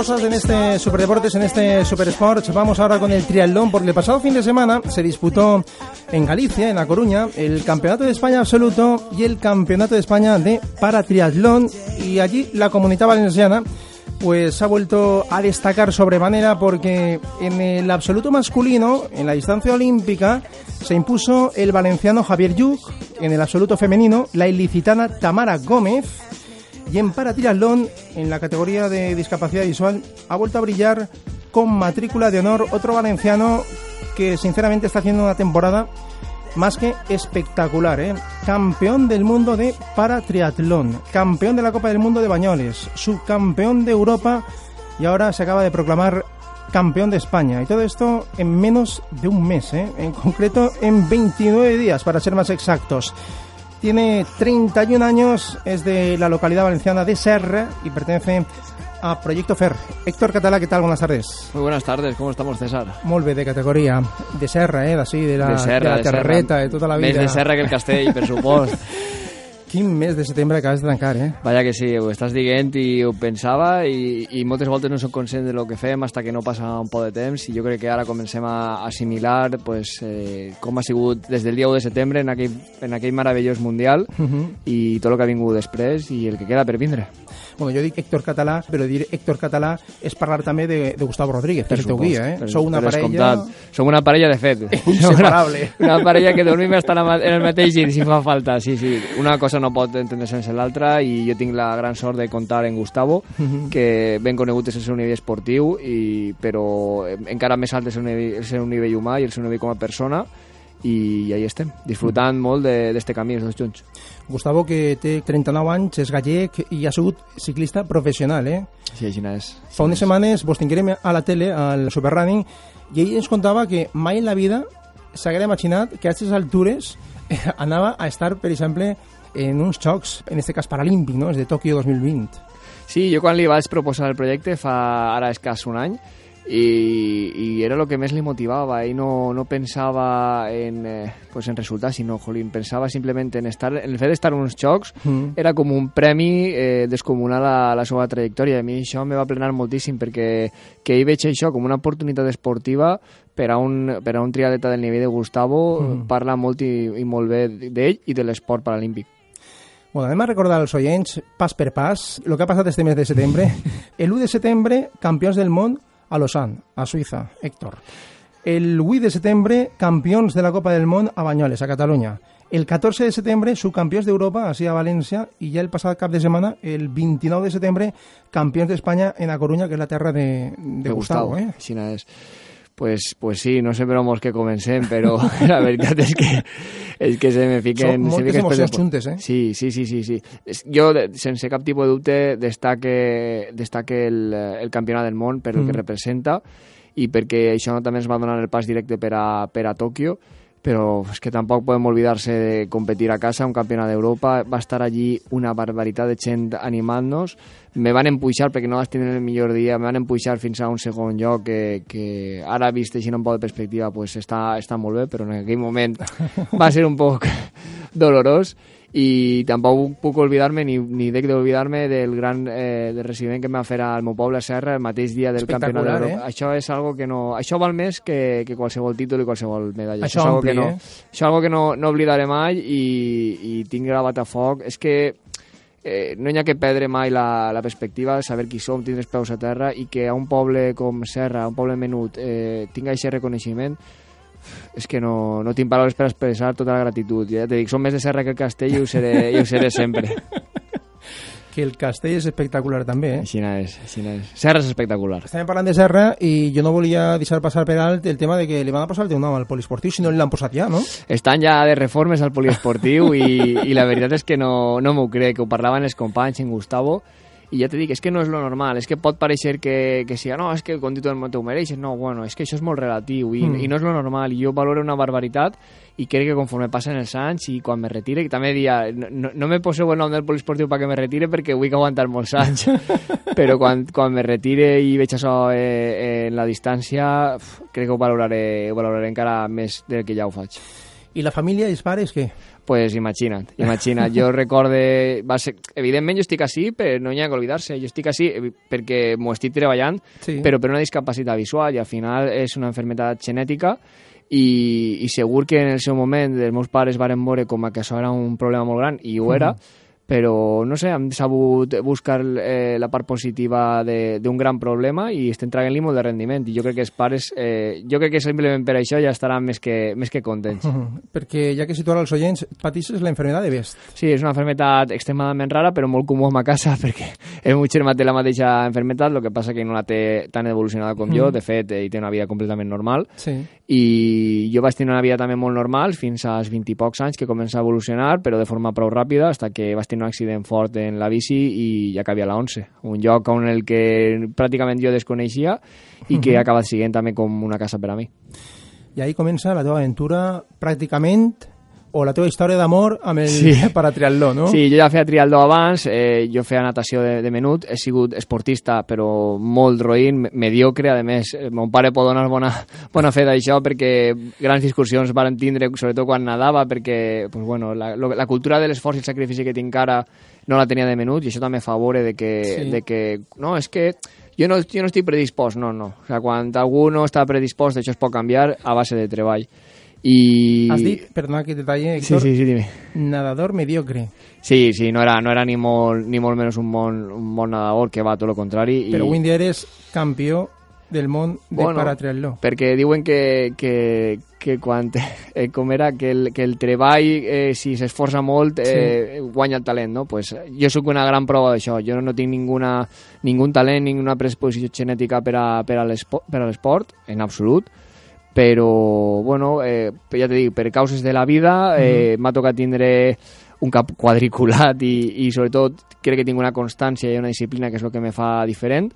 Cosas en este Superdeportes, en este Super Sports. Vamos ahora con el triatlón, porque el pasado fin de semana se disputó en Galicia, en La Coruña, el Campeonato de España Absoluto y el Campeonato de España de Paratriatlón. Y allí la comunidad valenciana pues ha vuelto a destacar sobremanera porque en el absoluto masculino, en la distancia olímpica, se impuso el valenciano Javier Lluc, en el absoluto femenino, la ilicitana Tamara Gómez, y en paratriatlón, en la categoría de discapacidad visual, ha vuelto a brillar con matrícula de honor otro valenciano que sinceramente está haciendo una temporada más que espectacular, ¿eh? Campeón del mundo de paratriatlón, campeón de la Copa del Mundo de Bañoles, subcampeón de Europa y ahora se acaba de proclamar campeón de España. Y todo esto en menos de un mes, ¿eh? En concreto en 29 días, para ser más exactos. Tiene 31 años, es de la localidad valenciana de Serra y pertenece a Proyecto FER. Héctor Catalá, ¿qué tal? Buenas tardes. Muy buenas tardes, ¿cómo estamos, César? Molt bé, de categoria de Serra, eh? D'ací, de la, de Serra, de la de Serra. carrereta, de tota la vida. Més de Serra que el Castell, per supost. Quin mes de setembre acabes de tancar, eh? Vaja que sí, ho estàs dient i ho pensava i, i moltes voltes no som conscients de lo que fem hasta que no passa un poc de temps i jo crec que ara comencem a assimilar pues, eh, com ha sigut des del dia 1 de setembre en aquell, en aquell meravellós mundial Uh -huh. i tot el que ha vingut després i el que queda per vindre. Bueno, jo dic Héctor Català, però dir Héctor Català és parlar també de, de Gustavo Rodríguez, que és el teu guia, eh? Sou una parella... Som una parella, de fet. Inseparable. Una, una parella que dormim estan en el mateix llit, si fa falta. Sí, sí. Una cosa no pot entendre sense l'altra i jo tinc la gran sort de comptar en Gustavo, Mhm. que ben conegut és el seu nivell esportiu, i, però eh, encara més alt és el, nivell, el seu nivell humà i el seu nivell com a persona, i ahí estem, disfrutant molt de- d'este camí, els dos junts. Gustavo, que té 39 anys, és gallec i ha sigut ciclista professional, eh? Sí, així és. Fa unes setmanes vos tinguérem a la tele, al Superrunning, i ell ens contava que mai en la vida s'haguera imaginat que a aquestes altures anava a estar, per exemple, en uns jocs, en este cas paralímpic, no? És de Tòquio 2020. Sí, jo quan li vaig proposar el projecte fa ara escàs un any i, i era el que més li motivava i no, no pensava en, eh, pues en resultats, sinó, jolín, pensava simplement en estar, en el fet d'estar en uns jocs Mm. era com un premi eh, descomunal a la seva trajectòria. A mi això me va plenar moltíssim perquè que ell veig això com una oportunitat esportiva per a un, per a un triatleta del nivell de Gustavo, Mm. parla molt i, i molt bé d'ell i de l'esport paralímpic. Bueno, anem a recordar als oients, pas per pas, el que ha passat este mes de setembre. El 1 de setembre, campions del món a Lausanne, a Suïssa, Héctor. El 8 de setembre, campions de la Copa del Món a Banyoles, a Catalunya. El 14 de setembre, subcampions d'Europa, així a València, i ja el passat cap de setmana, el 29 de setembre, campions d'Espanya en a Corunya, que és la terra de, de, de Gustavo, eh? És. Pues, pues sí, no sé que comencem, però la veritat és que, és que se me fiquen... Són moltes emocions pels- juntes, eh? Sí, sí, sí, sí. sí. Jo, de- sense cap tipus de dubte, destaque, destaque el, el campionat del món per el que Mm. representa i perquè això també ens va donar el pas directe per a, per a Tòquio, però és que tampoc podem oblidar-se de competir a casa, un campionat d'Europa, va estar allí una barbaritat de gent animant-nos, me van empuixar perquè no vas tenir el millor dia, me van empuixar fins a un segon lloc que, que ara vist així un poc de perspectiva pues està, està molt bé, però en aquell moment va ser un poc dolorós i tampoc puc oblidar-me ni, ni dec d'oblidar-me del gran eh, del recibiment que em va fer al meu poble Serra el mateix dia del Campionat d'Europa. eh? Això és algo que no... Això val més que, que qualsevol títol i qualsevol medalla. Això és algo que no, eh? Això és algo que no, no oblidaré mai i, i tinc gravat a foc. És que eh, no hi ha que perdre mai la, la perspectiva de saber qui som, tindre els peus a terra i que a un poble com Serra, un poble menut, eh, tinga aquest reconeixement és que no, no tinc paraules per expressar tota la gratitud. Ja te dic, som més de Serra que el Castell i ho seré, i ho seré sempre. Que el castell és espectacular també, eh? Així és, així és. Serra és espectacular. Estàvem parlant de Serra i jo no volia deixar passar per alt el tema de que li van a posar el teu nom al poliesportiu, si no l'han posat ja, no? Estan ja de reformes al poliesportiu i, i la veritat és que no, no m'ho crec, que ho parlaven els companys en Gustavo i ja te dic, és que no és lo normal, és que pot pareixer que, que siga, no, és que quan tu t'ho mereixes, no, bueno, és que això és molt relatiu i, Mm. i no és lo normal, i jo valoro una barbaritat i crec que conforme passen els anys i quan me retire, que també dia, no, no, me poseu el nom del poliesportiu perquè me retire perquè vull aguantar molts anys, però quan, quan me retire i veig això eh, en la distància, uf, crec que ho valoraré, ho valoraré encara més del que ja ho faig. I la família i els pares, què? Pues imagina't, imagina't. Jo recorde... Va ser, evidentment jo estic així, però no hi ha que oblidar-se. Jo estic així eh, perquè m'ho estic treballant, Sí. però per una discapacitat visual i al final és una enfermedad genètica i, i segur que en el seu moment els meus pares varen veure com que això era un problema molt gran i ho era, però no sé, hem sabut buscar eh, la part positiva de- d'un gran problema i estem traient-li molt de rendiment i jo crec que els pares, eh, jo crec que simplement per això ja estaran més que, més que contents. Perquè ja que situar als oients, patisses la enfermedad de Best. Sí, és una enfermedad extremadament rara, però molt comú a ma casa, perquè el meu germà té la mateixa enfermedad, el que passa que no la té tan evolucionada com jo, Mhm. de fet, ell té una vida completament normal, Sí. i jo vaig tenir una vida també molt normal fins als 20 i pocs anys que comença a evolucionar, però de forma prou ràpida, hasta que vaig tenir un accident fort en la bici i ja acabia a la 11, un lloc on el que pràcticament jo desconeixia i que ha acabat sent també com una casa per a mi. I ahí comença la teva aventura pràcticament o la teva història d'amor amb el Sí. paratriatló, no? Sí, jo ja feia triatló abans, eh, jo feia natació de, de menut, he sigut esportista però molt roïn, me- mediocre, a més, eh, mon pare pot donar bona, bona fe d'això perquè grans discussions varen tindre, sobretot quan nadava, perquè pues, bueno, la, lo- la cultura de l'esforç i el sacrifici que tinc ara no la tenia de menut i això també favore de que, Sí. de que no, és que jo no, jo no estic predispost, no, no. O sea, quan algú no està predispost, això es pot canviar a base de treball. I... Has dit, perdona que te talle, Sí, Héctor, sí, sí, dime. nadador mediocre. Sí, sí, no era, no era ni molt, ni molt menys un bon, un bon nedador, que va tot el contrari. I, Però avui en dia eres campió del món de Bueno, paratriatló. perquè diuen que, que, que quan, eh, com era, que el, que el treball, eh, si s'esforça molt, eh, guanya el talent, no? Pues jo sóc una gran prova d'això. Jo no tinc ninguna, ningun talent, ninguna predisposició genètica per a, per a l'esport, en absolut, però, bueno, eh, ja te dic, per causes de la vida eh, m'ha tocat tindre un cap quadriculat i, i sobretot crec que tinc una constància i una disciplina que és el que me fa diferent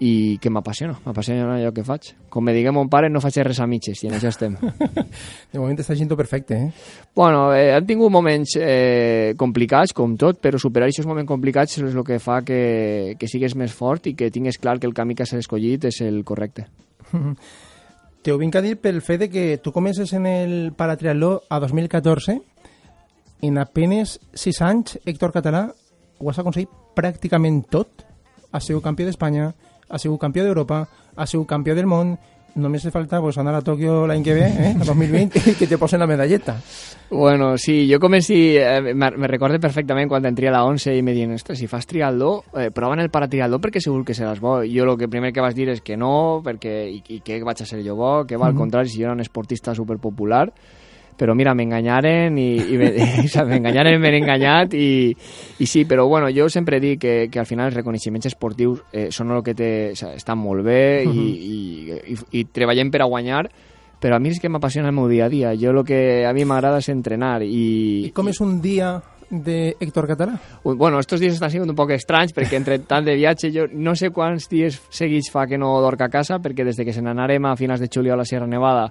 i que m'apassiona, m'apassiona allò que faig. Com me digui mon pare, no faig res a mitges, i en això estem. De moment està sent perfecte, eh? bueno, eh, han tingut moments eh, complicats, com tot, però superar aquests moments complicats és el que fa que, que sigues més fort i que tingues clar que el camí que has escollit és el correcte. Te ho vinc a dir pel fet de que tu comences en el paratriatló a 2014 en apenes 6 anys, Héctor Català ho has aconseguit pràcticament tot. Ha sigut campió d'Espanya, ha sigut campió d'Europa, ha sigut campió del món, només li falta pues, anar a Tòquio l'any que ve, eh, a 2020, i que te posen la medalleta. Bueno, sí, jo comenci... Eh, me, me recorde perfectament quan entria a la 11 i me diuen, ostres, si fas triatló, eh, prova en el paratriatló perquè segur que seràs bo. Jo el que primer que vas dir és que no, perquè i, i que vaig a ser jo bo, que va, al Mhm. contrari, si jo era un esportista superpopular, però mira, m'enganyaren i, i me- o sea, m'enganyaren, m'he enganyat i, i sí, però bueno, jo sempre dic que, que al final els reconeixements esportius eh, són el que té, o sea, estan molt bé i, i, i, i treballem per a guanyar però a mi és que m'apassiona el meu dia a dia. Jo el que a mi m'agrada és entrenar i... I com és un dia de Héctor Català? Bueno, estos dies estan sent un poc estranys perquè entre tant de viatge jo no sé quants dies seguits fa que no dorc a casa perquè des de que se n'anarem a finals de juliol a la Sierra Nevada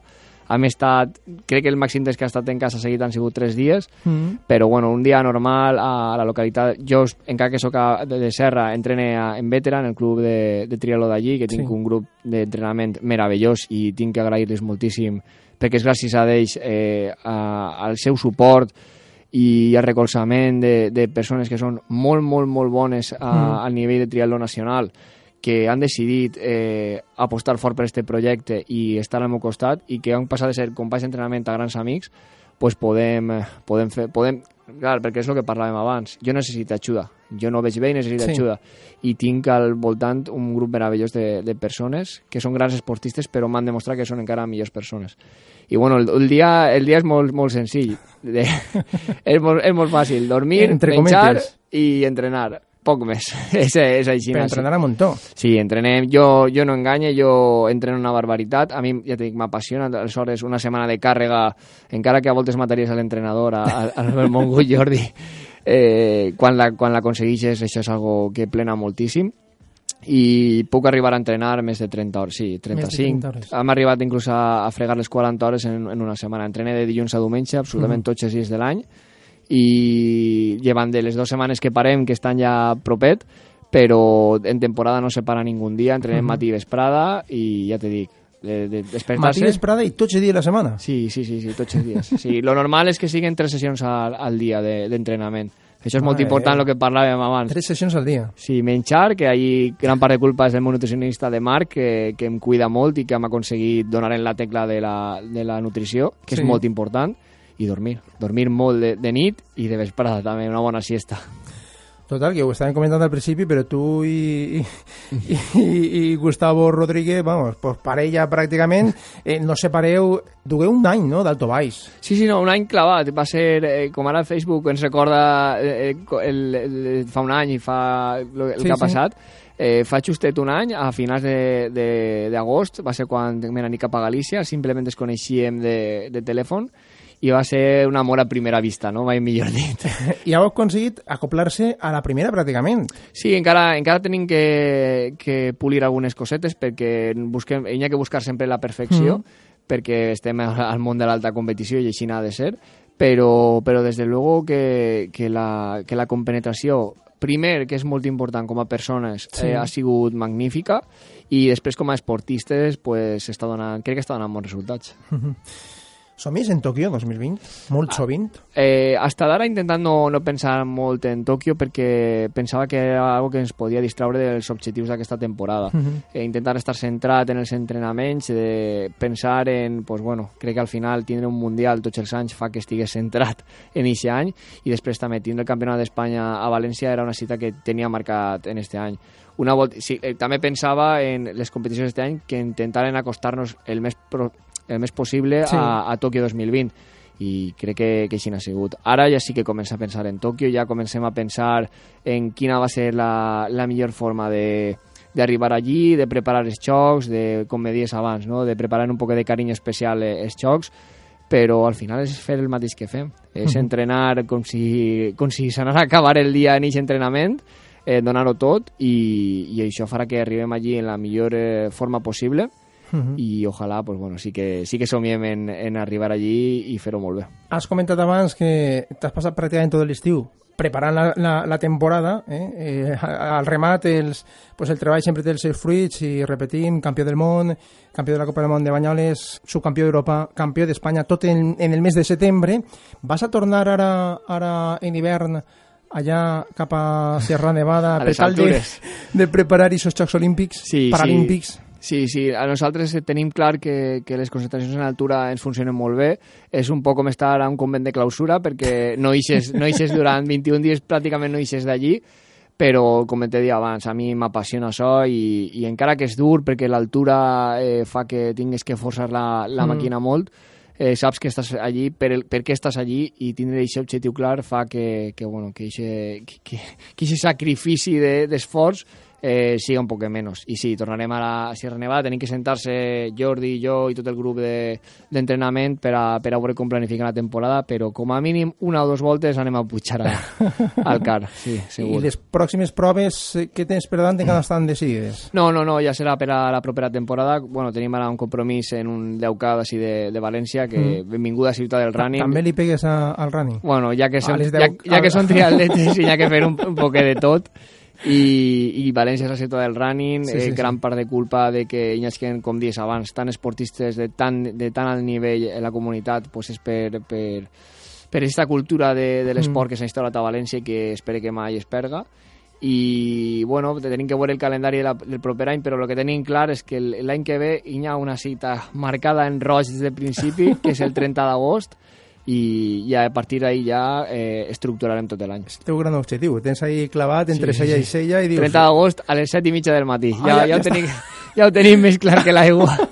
hem estat, crec que el màxim des que ha estat en casa seguit han sigut tres dies Mm. però bueno, un dia normal a la localitat, jo encara que sóc de, de Serra, entrene a, en Vetera en el club de, de triatló d'allí, que tinc Sí. un grup d'entrenament meravellós i tinc que agrair-les moltíssim perquè és gràcies a ells eh, a, al seu suport i al recolzament de, de persones que són molt, molt, molt bones a, Mm. al nivell de triatló nacional que han decidit eh, apostar fort per aquest projecte i estar al meu costat i que han passat de ser companys d'entrenament a grans amics pues podem, eh, podem, fer, podem clar, perquè és el que parlàvem abans. Jo necessito ajuda. Jo no veig bé i necessito Sí. ajuda. I tinc al voltant un grup meravellós de, de persones que són grans esportistes però m'han demostrat que són encara millors persones. I bueno, el, el, dia, el dia és molt, molt senzill. De, és, molt, és molt fàcil. Dormir, Entre menjar cometes. i entrenar. Poc més. és, és així. Però entrenar a muntó. Sí, entrenem. Jo, jo no enganye, jo entreno una barbaritat. A mi, ja t'he dit, m'apassiona. Aleshores, una setmana de càrrega, encara que a voltes mataries a l'entrenador, al Mongut Jordi, eh, quan la- quan això és algo que plena moltíssim i puc arribar a entrenar més de 30 hores, sí, 35. 30 hores. Hem arribat inclús a, a fregar les 40 hores en, en una setmana. Entrené de dilluns a diumenge, absolutament Mhm. tots els dies de l'any, i llevant de les dues setmanes que parem, que estan ja propet, però en temporada no se para ningú dia, entrenem Mhm. matí i vesprada, i ja te dic, de, de despertar-se... Matí, vesprada i tots els dies de la setmana. Sí, sí, sí, sí, tots els dies. Sí, lo normal és que siguin tres sessions al, al dia de- d'entrenament. Això és molt Mare important, el que parlàvem abans. Tres sessions al dia. Sí, menjar, que ahí gran part de culpa és del meu nutricionista de Marc, que, que em cuida molt i que hem aconseguit donar en la tecla de la, de la nutrició, que Sí. és molt important, i dormir. Dormir molt de, de nit i de vesprada també, una bona siesta. Total, que ho estàvem comentant al principi, però tu i, i, i, i Gustavo Rodríguez, vamos, pues parella pràcticament, eh, no separeu, dugueu un any, no?, d'alto baix. Sí, sí, no, un any clavat. Va ser, eh, com ara Facebook ens recorda eh, eh, el, el, fa un any i fa lo, el Sí, que ha sí. passat, eh, fa justet un any, a finals de- de- d'agost, va ser quan me n'anir cap a Galícia, simplement ens coneixíem de, de telèfon, i va ser un amor a primera vista, no? Mai millor dit. I heu aconseguit acoplar-se a la primera pràcticament. Sí, encara, encara tenim que, que polir algunes cosetes perquè busquem, hi ha que buscar sempre la perfecció Mhm. perquè estem al món de l'alta competició i així n'ha de ser però, però des de luego que, que, la, que la compenetració primer, que és molt important com a persones, Sí. eh, ha sigut magnífica i després com a esportistes pues, està donant, crec que està donant bons resultats. Somis en Tòquio 2020, molt sovint. Eh, hasta d'ara intentant no, no pensar molt en Tòquio perquè pensava que era algo que ens podia distraure dels objectius d'aquesta temporada. Mhm. eh, intentar estar centrat en els entrenaments, de pensar en, pues bueno, crec que al final tindre un Mundial tots els anys fa que estigués centrat en aquest any i després també tindre el Campionat d'Espanya a València era una cita que tenia marcat en este any. Una volta, sí, eh, també pensava en les competicions d'este any que intentaren acostar-nos el més, pro, el més possible Sí. a, a Tòquio 2020 i crec que, que així n'ha sigut. Ara ja sí que comença a pensar en Tòquio, ja comencem a pensar en quina va ser la, la millor forma de d'arribar allí, de preparar els xocs, de, com me dies abans, no? de preparar un poc de carinyo especial eh, els xocs, però al final és fer el mateix que fem. És entrenar com si, com si s'anara a acabar el dia en aquest entrenament, eh, donar-ho tot, i, i això farà que arribem allí en la millor eh, forma possible, Mhm. i ojalà pues, bueno, sí que, sí que somiem en, en arribar allí i fer-ho molt bé. Has comentat abans que t'has passat pràcticament tot l'estiu preparant la, la, la temporada, eh? Eh, al remat els, pues el treball sempre té els seus fruits i repetim, campió del món, campió de la Copa del Món de Banyoles, subcampió d'Europa, campió d'Espanya, tot en, en el mes de setembre. Vas a tornar ara, ara en hivern allà cap a Sierra Nevada A per tal de, de preparar aquests Jocs Olímpics, Sí, Paralímpics? Sí. Sí, sí, a nosaltres tenim clar que, que les concentracions en altura ens funcionen molt bé. És un poc com estar a un convent de clausura perquè no ixes, no ixes durant 21 dies, pràcticament no ixes d'allí, però com t'he dit abans, a mi m'apassiona això i, i encara que és dur perquè l'altura eh, fa que tingues que forçar la, la Mm. màquina molt, eh, saps que estàs allí, per, el, per què estàs allí i tindre aquest objectiu clar fa que, que, bueno, que, ixe, que, que, que sacrifici de- d'esforç eh, siga un poc menys. I sí, tornarem a la Sierra Nevada, tenim que sentar-se Jordi, jo i tot el grup de- d'entrenament per, a, per a veure com planificar la temporada, però com a mínim una o dues voltes anem a pujar a, al car, sí, I segur. les pròximes proves eh, que tens per davant encara estan decidides? No, no, no, ja serà per a la propera temporada. Bueno, tenim ara un compromís en un 10K d'ací de, de València, que Mm. benvinguda a Ciutat del Running. També li pegues a, al running? Bueno, ja que, som, les ja, deu- ja que són triatletes i ha que fer un, un poquet de tot i, i València és la ciutat del running Sí, sí, sí, eh, sí. gran part de culpa de que hi hagi, com dius abans, tant esportistes de tan, de tan alt nivell en la comunitat pues és per, per, per aquesta cultura de, de l'esport Mm. que s'ha instaurat a València i que espero que mai es perga i bueno, tenim que veure el calendari de la, del proper any, però el que tenim clar és que el- l'any que ve hi ha una cita marcada en roig des del principi, que és el 30 d'agost, i, i a partir d'ahir ja eh, estructurarem tot l'any. És el teu gran objectiu. Tens ahí clavat entre sí, cella sí. i cella i dius... 30 d'agost a les 7 i mitja del matí. Ah, ja, ja- ja, ja ho tenim, ja ho tenim més clar que l'aigua.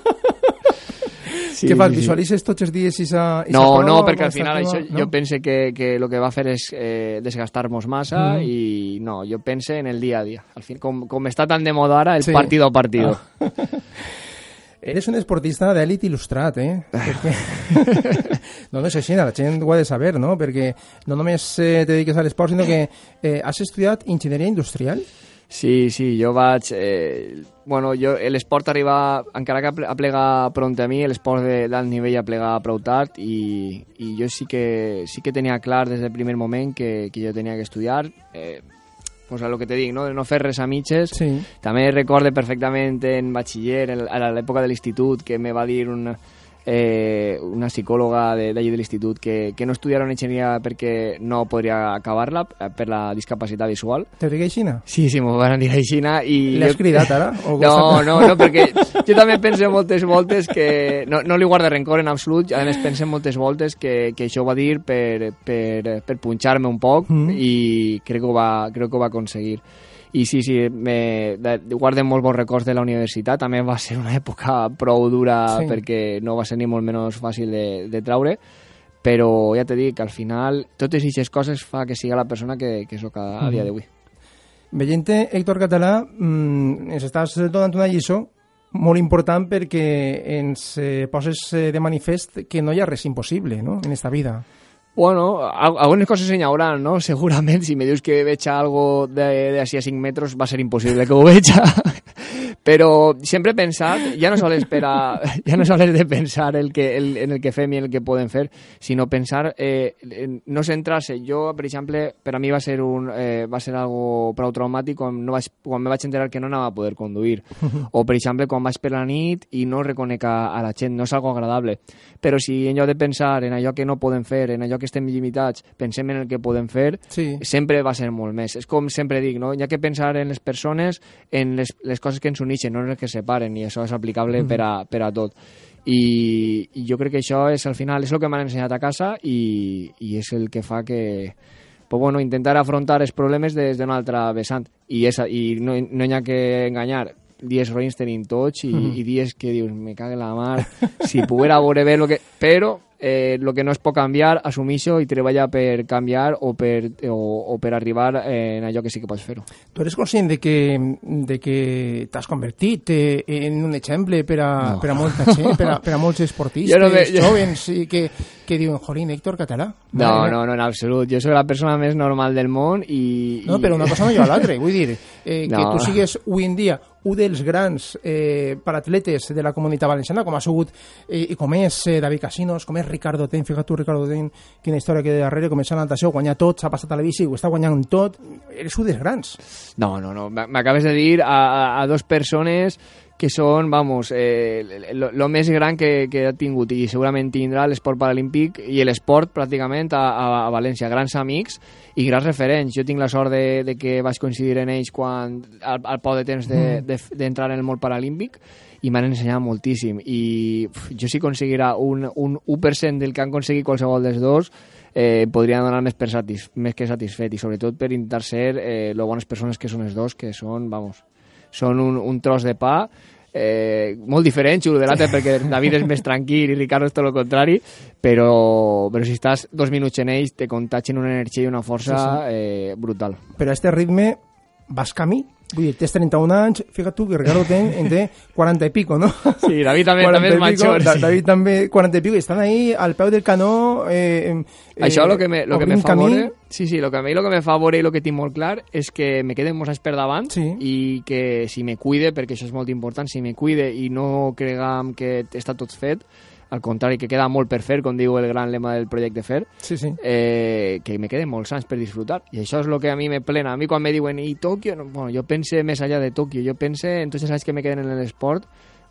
Sí, Què fas? Visualitzes tots els dies i sa, i No, prova, no, perquè al final això, no? jo pense que, que el que va fer és eh, desgastar-nos massa Mm. i no, jo pense en el dia a dia. Al fin, com, com està tan de moda ara, el Sí. partido a partido. Eres un esportista d'èlit il·lustrat, eh? Perquè... no, no és així, la gent ho ha de saber, no? Perquè no només eh, te dediques a l'esport, sinó que eh, has estudiat enginyeria industrial. Sí, sí, jo vaig... Eh, bueno, jo, l'esport arriba, encara que aplega pront a mi, l'esport d'alt nivell aplega prou tard i, i jo sí que, sí que tenia clar des del primer moment que, que jo tenia que estudiar. Eh, pues a lo que te dic, no, de no fer res a mitges. Sí. També recorde perfectament en batxiller, en- a l'època de l'institut, que me va dir un, eh, una psicòloga de- d'allí de l'institut que, que no estudiara una enginyeria perquè no podria acabar-la eh, per la discapacitat visual. Te dic aixina? Sí, sí, m'ho van dir aixina i... Li has jo- cridat ara? O No, no, no, perquè jo també penso moltes voltes que... No, no li guardo rencor en absolut, a més penso moltes voltes que, que això ho va dir per, per, per punxar-me un poc Mm. i crec que, ho va, crec que ho va aconseguir. I sí, sí, me, de, guardo molts bons records de la universitat. També va ser una època prou dura Sí. perquè no va ser ni molt menys fàcil de, de traure, però ja dit que al final totes aquestes coses fa que siga la persona que, que sóc a, a dia d'avui. Veient-te, Héctor Català, mm, ens estàs donant una lliçó molt important perquè ens eh, poses eh, de manifest que no hi ha res impossible no? en esta vida. Bueno, al- algunes coses se n'hauran, no? Segurament, si me dius que veig algo de, de així a 5 metres, va ser impossible que ho veig. Però sempre he pensat, ja no sols per a, ja no sols de pensar el que, el, en el que fem i el que podem fer, sinó pensar, eh, en no centrar-se. Jo, per exemple, per a mi va ser, un, eh, va ser algo prou traumàtic quan, no vaig, quan me vaig enterar que no anava a poder conduir. O, per exemple, quan vaig per la nit i no reconec a, a la gent, no és algo agradable. Però si en lloc de pensar en allò que no podem fer, en allò que estem limitats, pensem en el que podem fer, Sí. sempre va ser molt més. És com sempre dic, no? Hi ha que pensar en les persones, en les, les coses que ens uneixen, no en les que separen, i això és aplicable Mhm. per, a, per a tot. I, I jo crec que això és, al final, és el que m'han ensenyat a casa i, i és el que fa que pues bueno, intentar afrontar els problemes des d'un altre vessant. I, és, i no, no hi ha que enganyar dies roïns tenim tots i, Mhm. i dies que dius, me cague la mar, si poguera veure bé lo que... Però eh, lo que no es pot canviar, assumir-ho i treballar per canviar o per, o, o per arribar en allò que sí que pots fer-ho. Tu eres conscient de que, de que t'has convertit eh, en un exemple per a, No. per a molta gent, per a, per a molts esportistes Jo no me- jo- jovens i que, que diuen, jolín, Héctor Català. No, Mare meva". no, no, en absolut. Jo soc la persona més normal del món i... No, però una cosa no lleva l'altra, vull dir, eh, que No. tu sigues avui en dia un dels grans eh, paratletes de la comunitat valenciana, com ha sigut eh, i com és eh, David Casinos, com és Ricardo Ten, fíjate tu Ricardo Ten, quina història que darrere començar la natació, guanyar tot, s'ha passat a la bici, ho està guanyant tot, eres un dels grans. No, no, no. M'acabes de dir a, a, a dos persones que són, vamos, eh, lo, lo més gran que, que ha tingut i segurament tindrà l'esport paralímpic i l'esport pràcticament a, a, a València. Grans amics i grans referents. Jo tinc la sort de, de que vaig coincidir en ells quan, al, al poc de temps de- de- d'entrar en el món paralímpic i m'han ensenyat moltíssim i uf, jo si aconseguirà un, un 1% del que han aconseguit qualsevol dels dos eh, podria donar més, per satis, més que satisfet i sobretot per intentar ser eh, lo bones persones que són els dos que són, vamos, són un, un tros de pa eh, molt diferent un de l'altre perquè David és més tranquil i Ricardo és tot el contrari però, però si estàs dos minuts en ells te contagien una energia i una força Sí, sí. Eh, brutal Però a este ritme vas camí, vull dir, tens 31 anys, fíjate tu que Ricardo ten, en té 40 i pico, no? Sí, David també, 40 també és major. Da- sí. David també 40 i pico, i estan ahí al peu del canó eh, eh, Això lo que me, lo que me obrint fa camí. sí, sí, lo que a mi lo que me fa veure i lo que tinc molt clar és que me queden molts anys per davant Sí. i que si me cuide, perquè això és molt important, si me cuide i no cregam que està tot fet, al contrari, que queda molt per fer, com diu el gran lema del projecte FER, Sí, sí. eh, que me queden molts anys per disfrutar. I això és el que a mi me plena. A mi quan me diuen, i Tòquio? No, bueno, jo pense més allà de Tòquio. Jo pense en tots els anys que me queden en l'esport.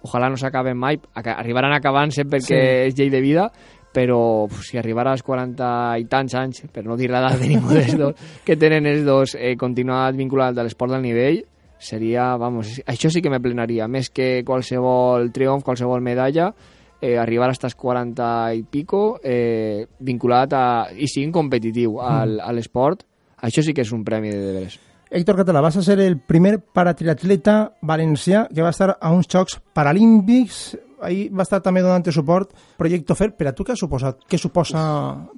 Ojalà no s'acaben mai. Arribaran acabant-se perquè Sí. és llei de vida, però si arribarà als 40 i tants anys, per no dir l'edat de ningú dels dos, que tenen els dos eh, continuat vinculat a l'esport del nivell, seria, vamos, això sí que me plenaria, més que qualsevol triomf, qualsevol medalla, eh, arribar a estas 40 i pico eh, vinculat a, i siguin competitiu al, a l'esport, això sí que és un premi de deberes. Héctor Català, vas a ser el primer paratriatleta valencià que va estar a uns Jocs Paralímpics ahir va estar també donant suport Projecte Fer. Per a tu què ha suposat? Què suposa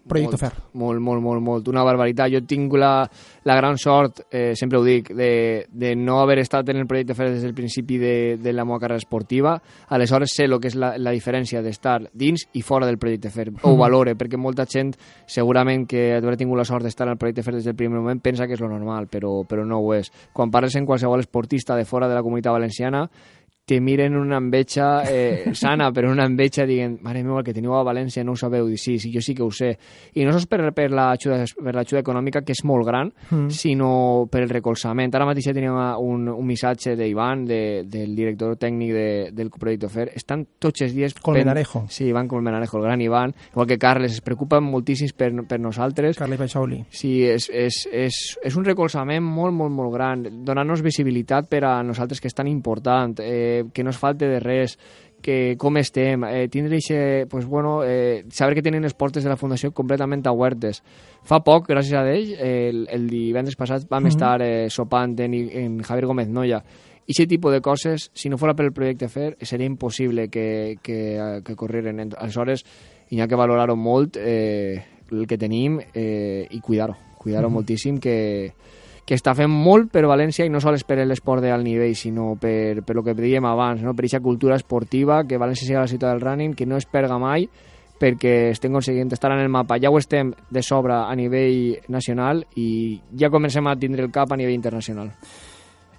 Projecte molt, Fer? Molt, molt, molt, molt. Una barbaritat. Jo tinc la, la gran sort, eh, sempre ho dic, de, de no haver estat en el Projecte Fer des del principi de, de la meva carrera esportiva. Aleshores sé el que és la, la diferència d'estar dins i fora del Projecte Fer. Ho Mm. valore, perquè molta gent, segurament que haver tingut la sort d'estar al Projecte Fer des del primer moment, pensa que és lo normal, però, però no ho és. Quan parles en qualsevol esportista de fora de la comunitat valenciana, te miren una enveja eh, sana, però una enveja dient, mare meva, el que teniu a València no ho sabeu. I sí, sí, jo sí que ho sé. I no sols per, per l'ajuda econòmica, que és molt gran, Mm. sinó per el recolzament. Ara mateix ja tenim un, un missatge d'Ivan, de, del director tècnic de, del projecte FER. Estan tots els dies... Colmenarejo. Sí, Ivan Colmenarejo, el gran Ivan. Igual que Carles, es preocupen moltíssims per, per nosaltres. Carles Baixauli. Sí, és, és, és, és un recolzament molt, molt, molt gran. Donar-nos visibilitat per a nosaltres, que és tan important, eh, que no es falte de res, que com estem, eh, tindre ixe, pues, bueno, eh, saber que tenen les portes de la Fundació completament obertes. Fa poc, gràcies a ell, eh, el, el divendres passat vam Mhm. estar eh, sopant en, en Javier Gómez Noya. I aquest tipus de coses, si no fos per el projecte FER, seria impossible que, que, que correren. Aleshores, hi ha que valorar-ho molt, eh, el que tenim, eh, i cuidar-ho. Cuidar-ho Mhm. moltíssim, que, que està fent molt per València i no sols per l'esport d'alt nivell, sinó per, per lo que dèiem abans, no? per aquesta cultura esportiva, que València sigui la ciutat del running, que no es perga mai, perquè estem aconseguint estar en el mapa. Ja ho estem de sobre a nivell nacional i ja comencem a tindre el cap a nivell internacional.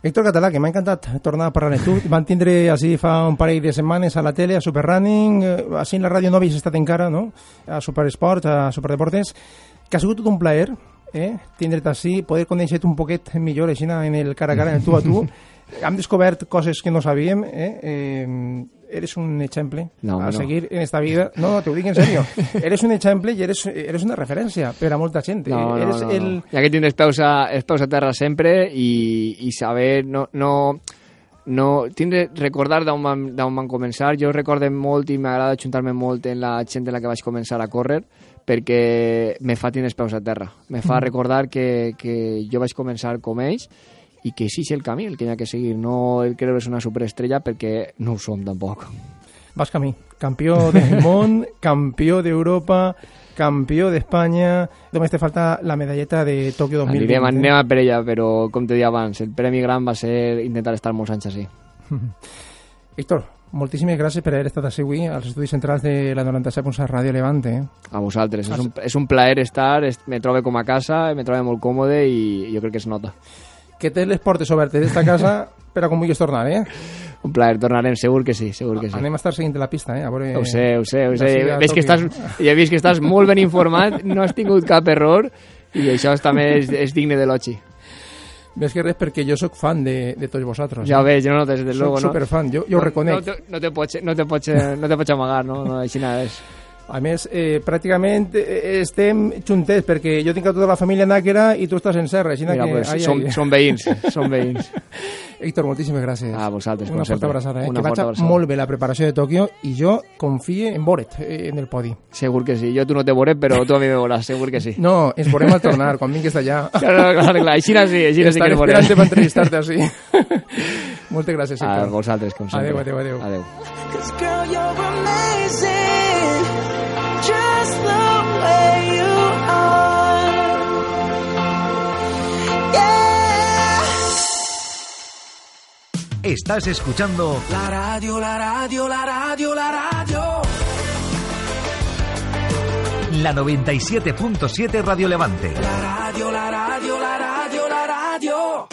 Héctor Català, que m'ha encantat tornar a parlar amb tu. Van tindre així fa un parell de setmanes a la tele, a Superrunning, eh, així en la ràdio no havies estat encara, no? A Superesport, a Superdeportes, que ha sigut tot un plaer, eh? tindre't així, poder conèixer-te un poquet millor, així en el cara a cara, en el tu a tu. Hem descobert coses que no sabíem, eh? eh eres un exemple No, a no. seguir en esta vida. No, no, te ho dic en serio. eres un exemple i eres, eres una referència per a molta gent. No, no, eres no, el... no. Hi ha que tindre els peus a, peus a terra sempre i, i saber no, no, no tindre, recordar d'on vam, d'on vam començar. Jo recorde molt i m'agrada ajuntar-me molt en la gent en la que vaig començar a córrer perquè me fa tindre els peus a terra. Me fa Mhm. recordar que, que jo vaig començar com ells i que sí és el camí el que hi ha que seguir, no el creure's una superestrella perquè no ho som tampoc. Vas camí. Campió del món, campió d'Europa, campió d'Espanya... Només te falta la medalleta de Tòquio 2020. Anirem, anem a per ella, però com te deia abans, el premi gran va ser intentar estar molts anys així. Héctor, moltíssimes gràcies per haver estat així avui als estudis centrals de la 97.7 Ràdio Levante. Eh? A vosaltres. És un, és un plaer estar, es- me trobo com a casa, me trobo molt còmode i jo crec que es nota. Que tens les portes obertes d'esta casa per a quan vulguis tornar, eh? Un plaer, tornarem, segur que sí, segur que sí. Anem a estar seguint la pista, eh? A veure... Ho sé, ho sé, ho sé. Veig que estàs, ja he vist que estàs molt ben informat, no has tingut cap error i això també és, és digne d'elogi. Més que res perquè jo sóc fan de, de tots vosaltres. Ja eh? ho veig, jo no, des de Soc luego, no? superfan, jo, jo ho reconec. No, te- no, te pots, no, te pots, no te pots amagar, no? no així nada és. A més, eh, pràcticament eh, estem juntets, perquè jo tinc a tota la família Nàquera i tu estàs en Serra. Així Mira, que, pues, ai, som, ai. som veïns, som veïns. Héctor, moltíssimes gràcies. A vosaltres, Una forta sempre. abraçada, eh? Una que vaig abraçada. molt bé la preparació de Tòquio i jo confie en veure't eh, en el podi. Segur que sí. Jo tu no te veuré, però tu a mi me veuràs, segur que sí. No, ens veurem al tornar, quan vinguis d'allà. Claro, clar, clar, així no sí, així no sí que Estaré ens veurem. esperant per entrevistar-te així. Moltes gràcies, A Héctor. vosaltres, com sempre. Adéu, adéu, adéu. Adéu. Estás escuchando La radio, la radio, la radio, la radio. la 97.7 Radio Levante. La radio, la radio, la radio, la radio.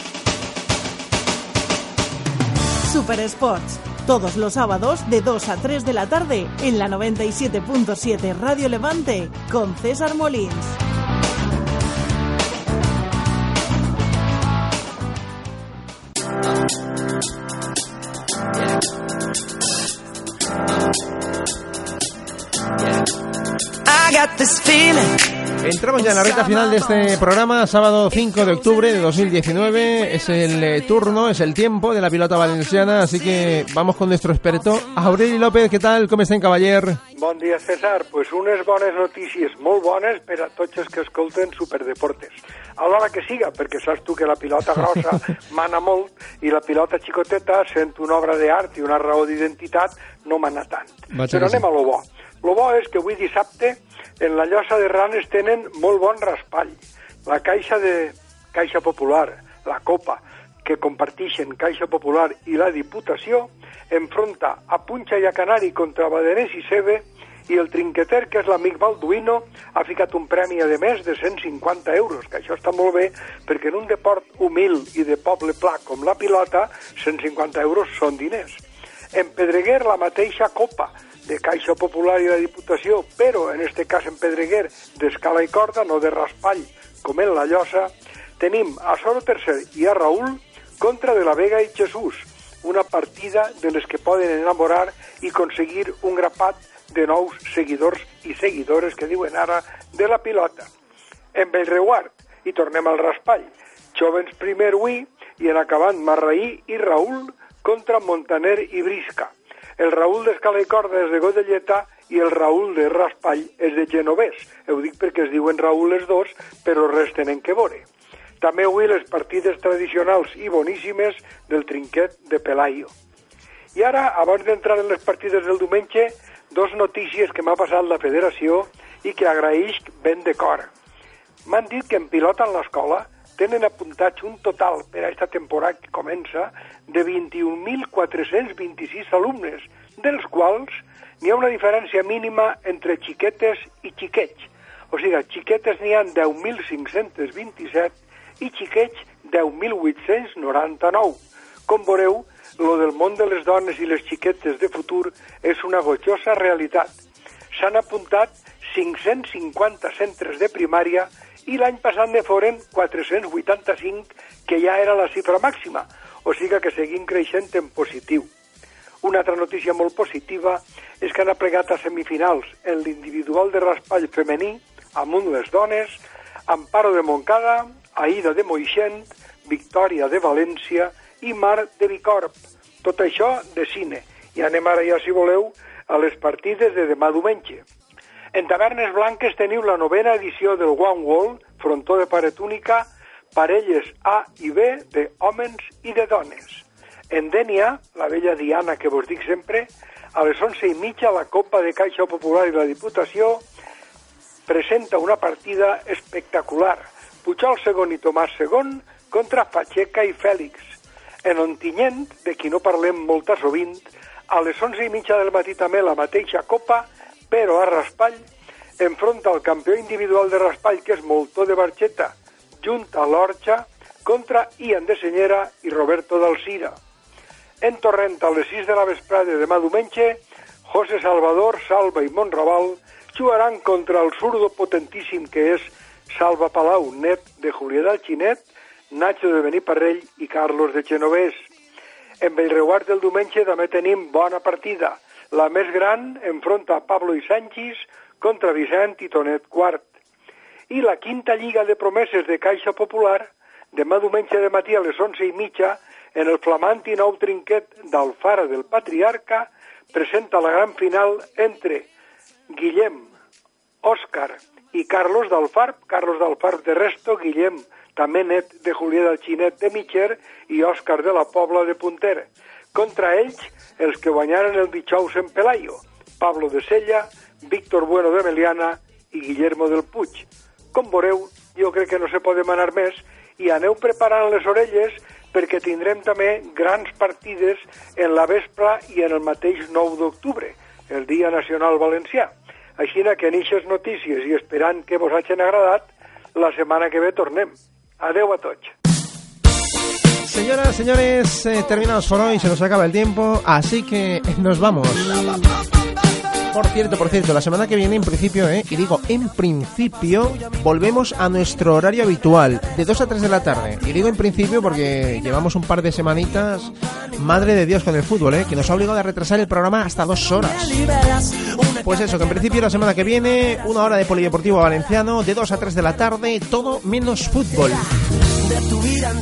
Super Sports, todos los sábados de 2 a 3 de la tarde en la 97.7 Radio Levante con César Molins. I got this feeling Entramos ya en la recta final de este programa, sábado 5 de octubre de 2019. Es el eh, turno, es el tiempo de la pilota valenciana, así que vamos con nuestro experto, Aureli López. ¿Qué tal? Com estem, cavaller? Bon dia, César. Pues unes bones notícies, molt bones per a tots els que escolten Superdeportes. A l'hora que siga, perquè saps tu que la pilota grossa mana molt i la pilota xicoteta, sent una obra d'art i una raó d'identitat, no mana tant. Vaig Però anem a lo bo. Lo bo és que avui dissabte en la llosa de Ranes tenen molt bon raspall. La caixa de Caixa Popular, la Copa, que comparteixen Caixa Popular i la Diputació, enfronta a Punxa i a Canari contra Badenès i Sebe i el trinqueter, que és l'amic Balduino, ha ficat un premi de més de 150 euros, que això està molt bé, perquè en un deport humil i de poble pla com la pilota, 150 euros són diners. En Pedreguer, la mateixa copa de Caixa Popular i la Diputació, però en este cas en Pedreguer d'escala i corda, no de raspall, com en la Llosa, tenim a Soro Tercer i a Raül contra de la Vega i Jesús, una partida de les que poden enamorar i aconseguir un grapat de nous seguidors i seguidores que diuen ara de la pilota. En Bellreguard, i tornem al raspall, Jovens primer avui i en acabant Marraí i Raül contra Montaner i Brisca. El Raül d'Escala i Corda és de Godelleta i el Raül de Raspall és de Genovès. Ho dic perquè es diuen Raül els dos, però res tenen que veure. També avui les partides tradicionals i boníssimes del trinquet de Pelayo. I ara, abans d'entrar en les partides del diumenge, dos notícies que m'ha passat la federació i que agraïsc ben de cor. M'han dit que en pilota en l'escola tenen apuntats un total per a aquesta temporada que comença de 21.426 alumnes, dels quals n'hi ha una diferència mínima entre xiquetes i xiquets. O sigui, xiquetes n'hi ha 10.527 i xiquets 10.899. Com veureu, lo del món de les dones i les xiquetes de futur és una gojosa realitat. S'han apuntat 550 centres de primària i l'any passat ne foren 485, que ja era la xifra màxima, o sigui que seguim creixent en positiu. Una altra notícia molt positiva és que han aplegat a semifinals en l'individual de raspall femení, amunt les dones, Amparo de Moncada, Aida de Moixent, Victòria de València i Mar de Bicorb. Tot això de cine. I anem ara ja, si voleu, a les partides de demà diumenge. En Tavernes Blanques teniu la novena edició del One Wall, frontó de paret única, parelles A i B de homes i de dones. En Dènia, la vella Diana que vos dic sempre, a les 11 i mitja la Copa de Caixa Popular i la Diputació presenta una partida espectacular. Puigol segon i Tomàs segon contra Pacheca i Fèlix. En Ontinyent, de qui no parlem molta sovint, a les 11 i mitja del matí també la mateixa Copa, però a Raspall, enfronta el campió individual de Raspall, que és Moltó de Barxeta, junt a l'Orxa, contra Ian de Senyera i Roberto d'Alcira. En Torrent, a les 6 de la vesprada de demà diumenge, José Salvador, Salva i Monraval jugaran contra el zurdo potentíssim que és Salva Palau, net de Julià del Xinet, Nacho de Beniparrell i Carlos de Genovés. En Bellreguard del diumenge també tenim bona partida. La més gran enfronta Pablo i Sánchez contra Vicent i Tonet Quart. I la quinta lliga de promeses de Caixa Popular, demà diumenge de matí a les 11 i mitja, en el flamant i nou trinquet d'Alfara del Patriarca, presenta la gran final entre Guillem, Òscar i Carlos d'Alfarb, Carlos d'Alfarb de Resto, Guillem, també net de Julià del Xinet de Mitger i Òscar de la Pobla de Punter. Contra ells, els que guanyaren el dijous en Pelayo, Pablo de Sella, Víctor Bueno de Meliana i Guillermo del Puig. Com veureu, jo crec que no se pot demanar més i aneu preparant les orelles perquè tindrem també grans partides en la vespra i en el mateix 9 d'octubre, el Dia Nacional Valencià. Així que en eixes notícies i esperant que vos hagin agradat, la setmana que ve tornem. Adeu a tots. Señoras, señores, eh, terminamos por hoy, se nos acaba el tiempo, así que nos vamos. Por cierto, por cierto, la semana que viene en principio, eh, y digo en principio, volvemos a nuestro horario habitual, de 2 a 3 de la tarde. Y digo en principio porque llevamos un par de semanitas Madre de Dios con el fútbol, ¿eh? que nos ha obligado a retrasar el programa hasta dos horas. Pues eso, que en principio la semana que viene, una hora de Polideportivo Valenciano, de 2 a 3 de la tarde, todo menos fútbol.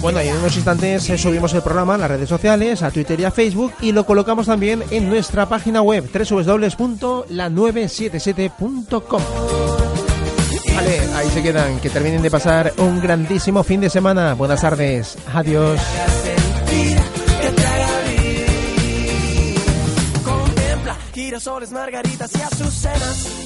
Bueno, y en unos instantes eh, subimos el programa a las redes sociales, a Twitter y a Facebook, y lo colocamos también en nuestra página web, www.la977.com. Vale, ahí se quedan, que terminen de pasar un grandísimo fin de semana. Buenas tardes, adiós. Contempla girasoles, margaritas y azucenas